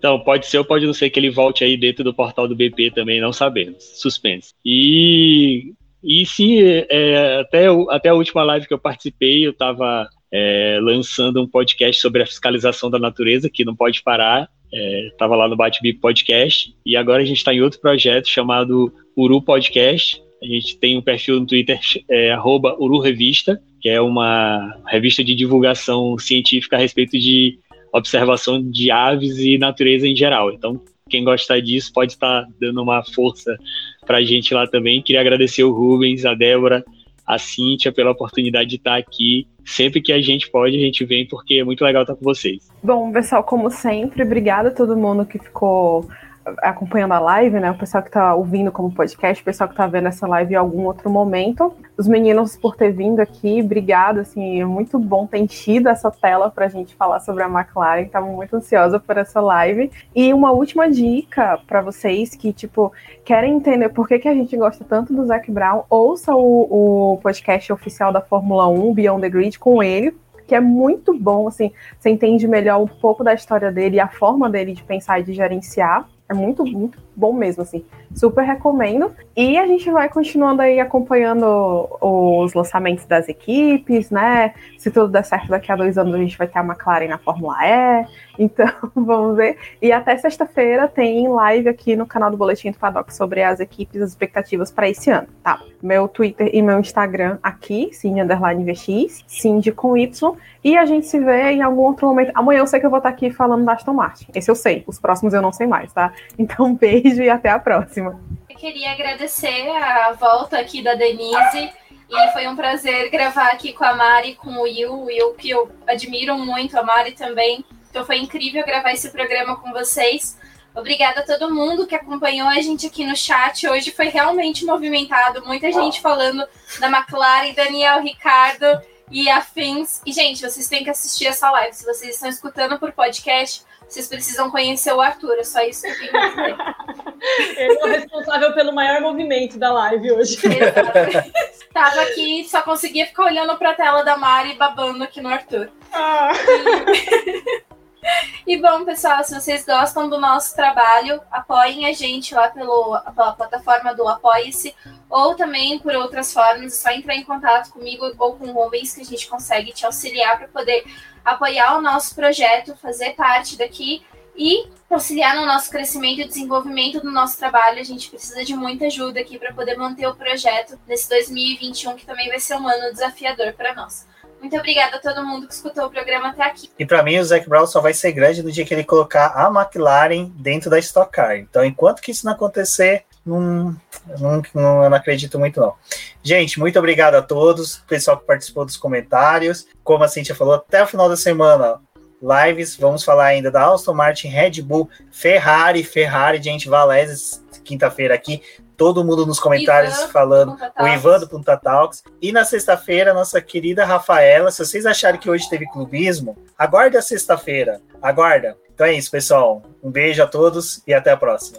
Então, pode ser ou pode não ser que ele volte aí dentro do portal do BP também, não sabemos. Suspense. E, e sim, é, até, até a última live que eu participei, eu estava é, lançando um podcast sobre a fiscalização da natureza, que não pode parar. Estava é, lá no Bate-Bico Podcast. E agora a gente está em outro projeto chamado Uru Podcast. A gente tem um perfil no Twitter, é, Uru Revista, que é uma revista de divulgação científica a respeito de observação de aves e natureza em geral. Então, quem gostar disso pode estar dando uma força para a gente lá também. Queria agradecer o Rubens, a Débora, a Cíntia pela oportunidade de estar aqui. Sempre que a gente pode, a gente vem, porque é muito legal estar com vocês. Bom, pessoal, como sempre, obrigada a todo mundo que ficou acompanhando a live, né? O pessoal que está ouvindo como podcast, o pessoal que está vendo essa live em algum outro momento. Os meninos por ter vindo aqui, obrigado, assim, é muito bom ter enchido essa tela para a gente falar sobre a McLaren. Estava muito ansiosa por essa live. E uma última dica para vocês que, tipo, querem entender por que, que a gente gosta tanto do Zac Brown, ouça o, o podcast oficial da Fórmula 1, Beyond the Grid, com ele, que é muito bom, assim, você entende melhor um pouco da história dele e a forma dele de pensar e de gerenciar. É muito, muito bom mesmo, assim. Super recomendo. E a gente vai continuando aí acompanhando os lançamentos das equipes, né? Se tudo der certo, daqui a dois anos a gente vai ter a McLaren na Fórmula E. Então, vamos ver. E até sexta-feira tem live aqui no canal do Boletim do Paddock sobre as equipes, as expectativas para esse ano, tá? Meu Twitter e meu Instagram aqui, sim, underline VX, Cindy com Y. E a gente se vê em algum outro momento. Amanhã eu sei que eu vou estar aqui falando da Aston Martin. Esse eu sei. Os próximos eu não sei mais, tá? Então, beijo e até a próxima. Eu queria agradecer a volta aqui da Denise. E foi um prazer gravar aqui com a Mari, com o Will, o Will que eu admiro muito, a Mari também. Então foi incrível gravar esse programa com vocês. Obrigada a todo mundo que acompanhou a gente aqui no chat. Hoje foi realmente movimentado, muita gente falando da McLaren, Daniel, Ricardo e afins. E, gente, vocês têm que assistir essa live. Se vocês estão escutando por podcast, vocês precisam conhecer o Arthur. É só isso que eu tenho que dizer. Ele é o responsável pelo maior movimento da live hoje. Exatamente. Tava aqui, só conseguia ficar olhando pra tela da Mari e babando aqui no Arthur. Ah. E bom, pessoal, se vocês gostam do nosso trabalho, apoiem a gente lá pelo, pela plataforma do Apoie-se, ou também por outras formas, é só entrar em contato comigo ou com o Rubens que a gente consegue te auxiliar para poder apoiar o nosso projeto, fazer parte daqui e auxiliar no nosso crescimento e desenvolvimento do nosso trabalho. A gente precisa de muita ajuda aqui para poder manter o projeto nesse 2021, que também vai ser um ano desafiador para nós. Muito obrigada a todo mundo que escutou o programa até aqui. E para mim, o Zac Brown só vai ser grande no dia que ele colocar a McLaren dentro da Stock Car. Então, enquanto que isso não acontecer, não, não, não, não acredito muito, não. Gente, muito obrigado a todos, pessoal que participou dos comentários. Como a Cintia falou, até o final da semana, lives. Vamos falar ainda da Aston Martin, Red Bull, Ferrari, Ferrari, gente, Valese, quinta-feira aqui todo mundo nos comentários Ivan, falando, o Ivan do Punta Talks. E na sexta-feira, nossa querida Rafaela, se vocês acharem que hoje teve clubismo, aguarde a sexta-feira, aguarda. Então é isso, pessoal. Um beijo a todos e até a próxima.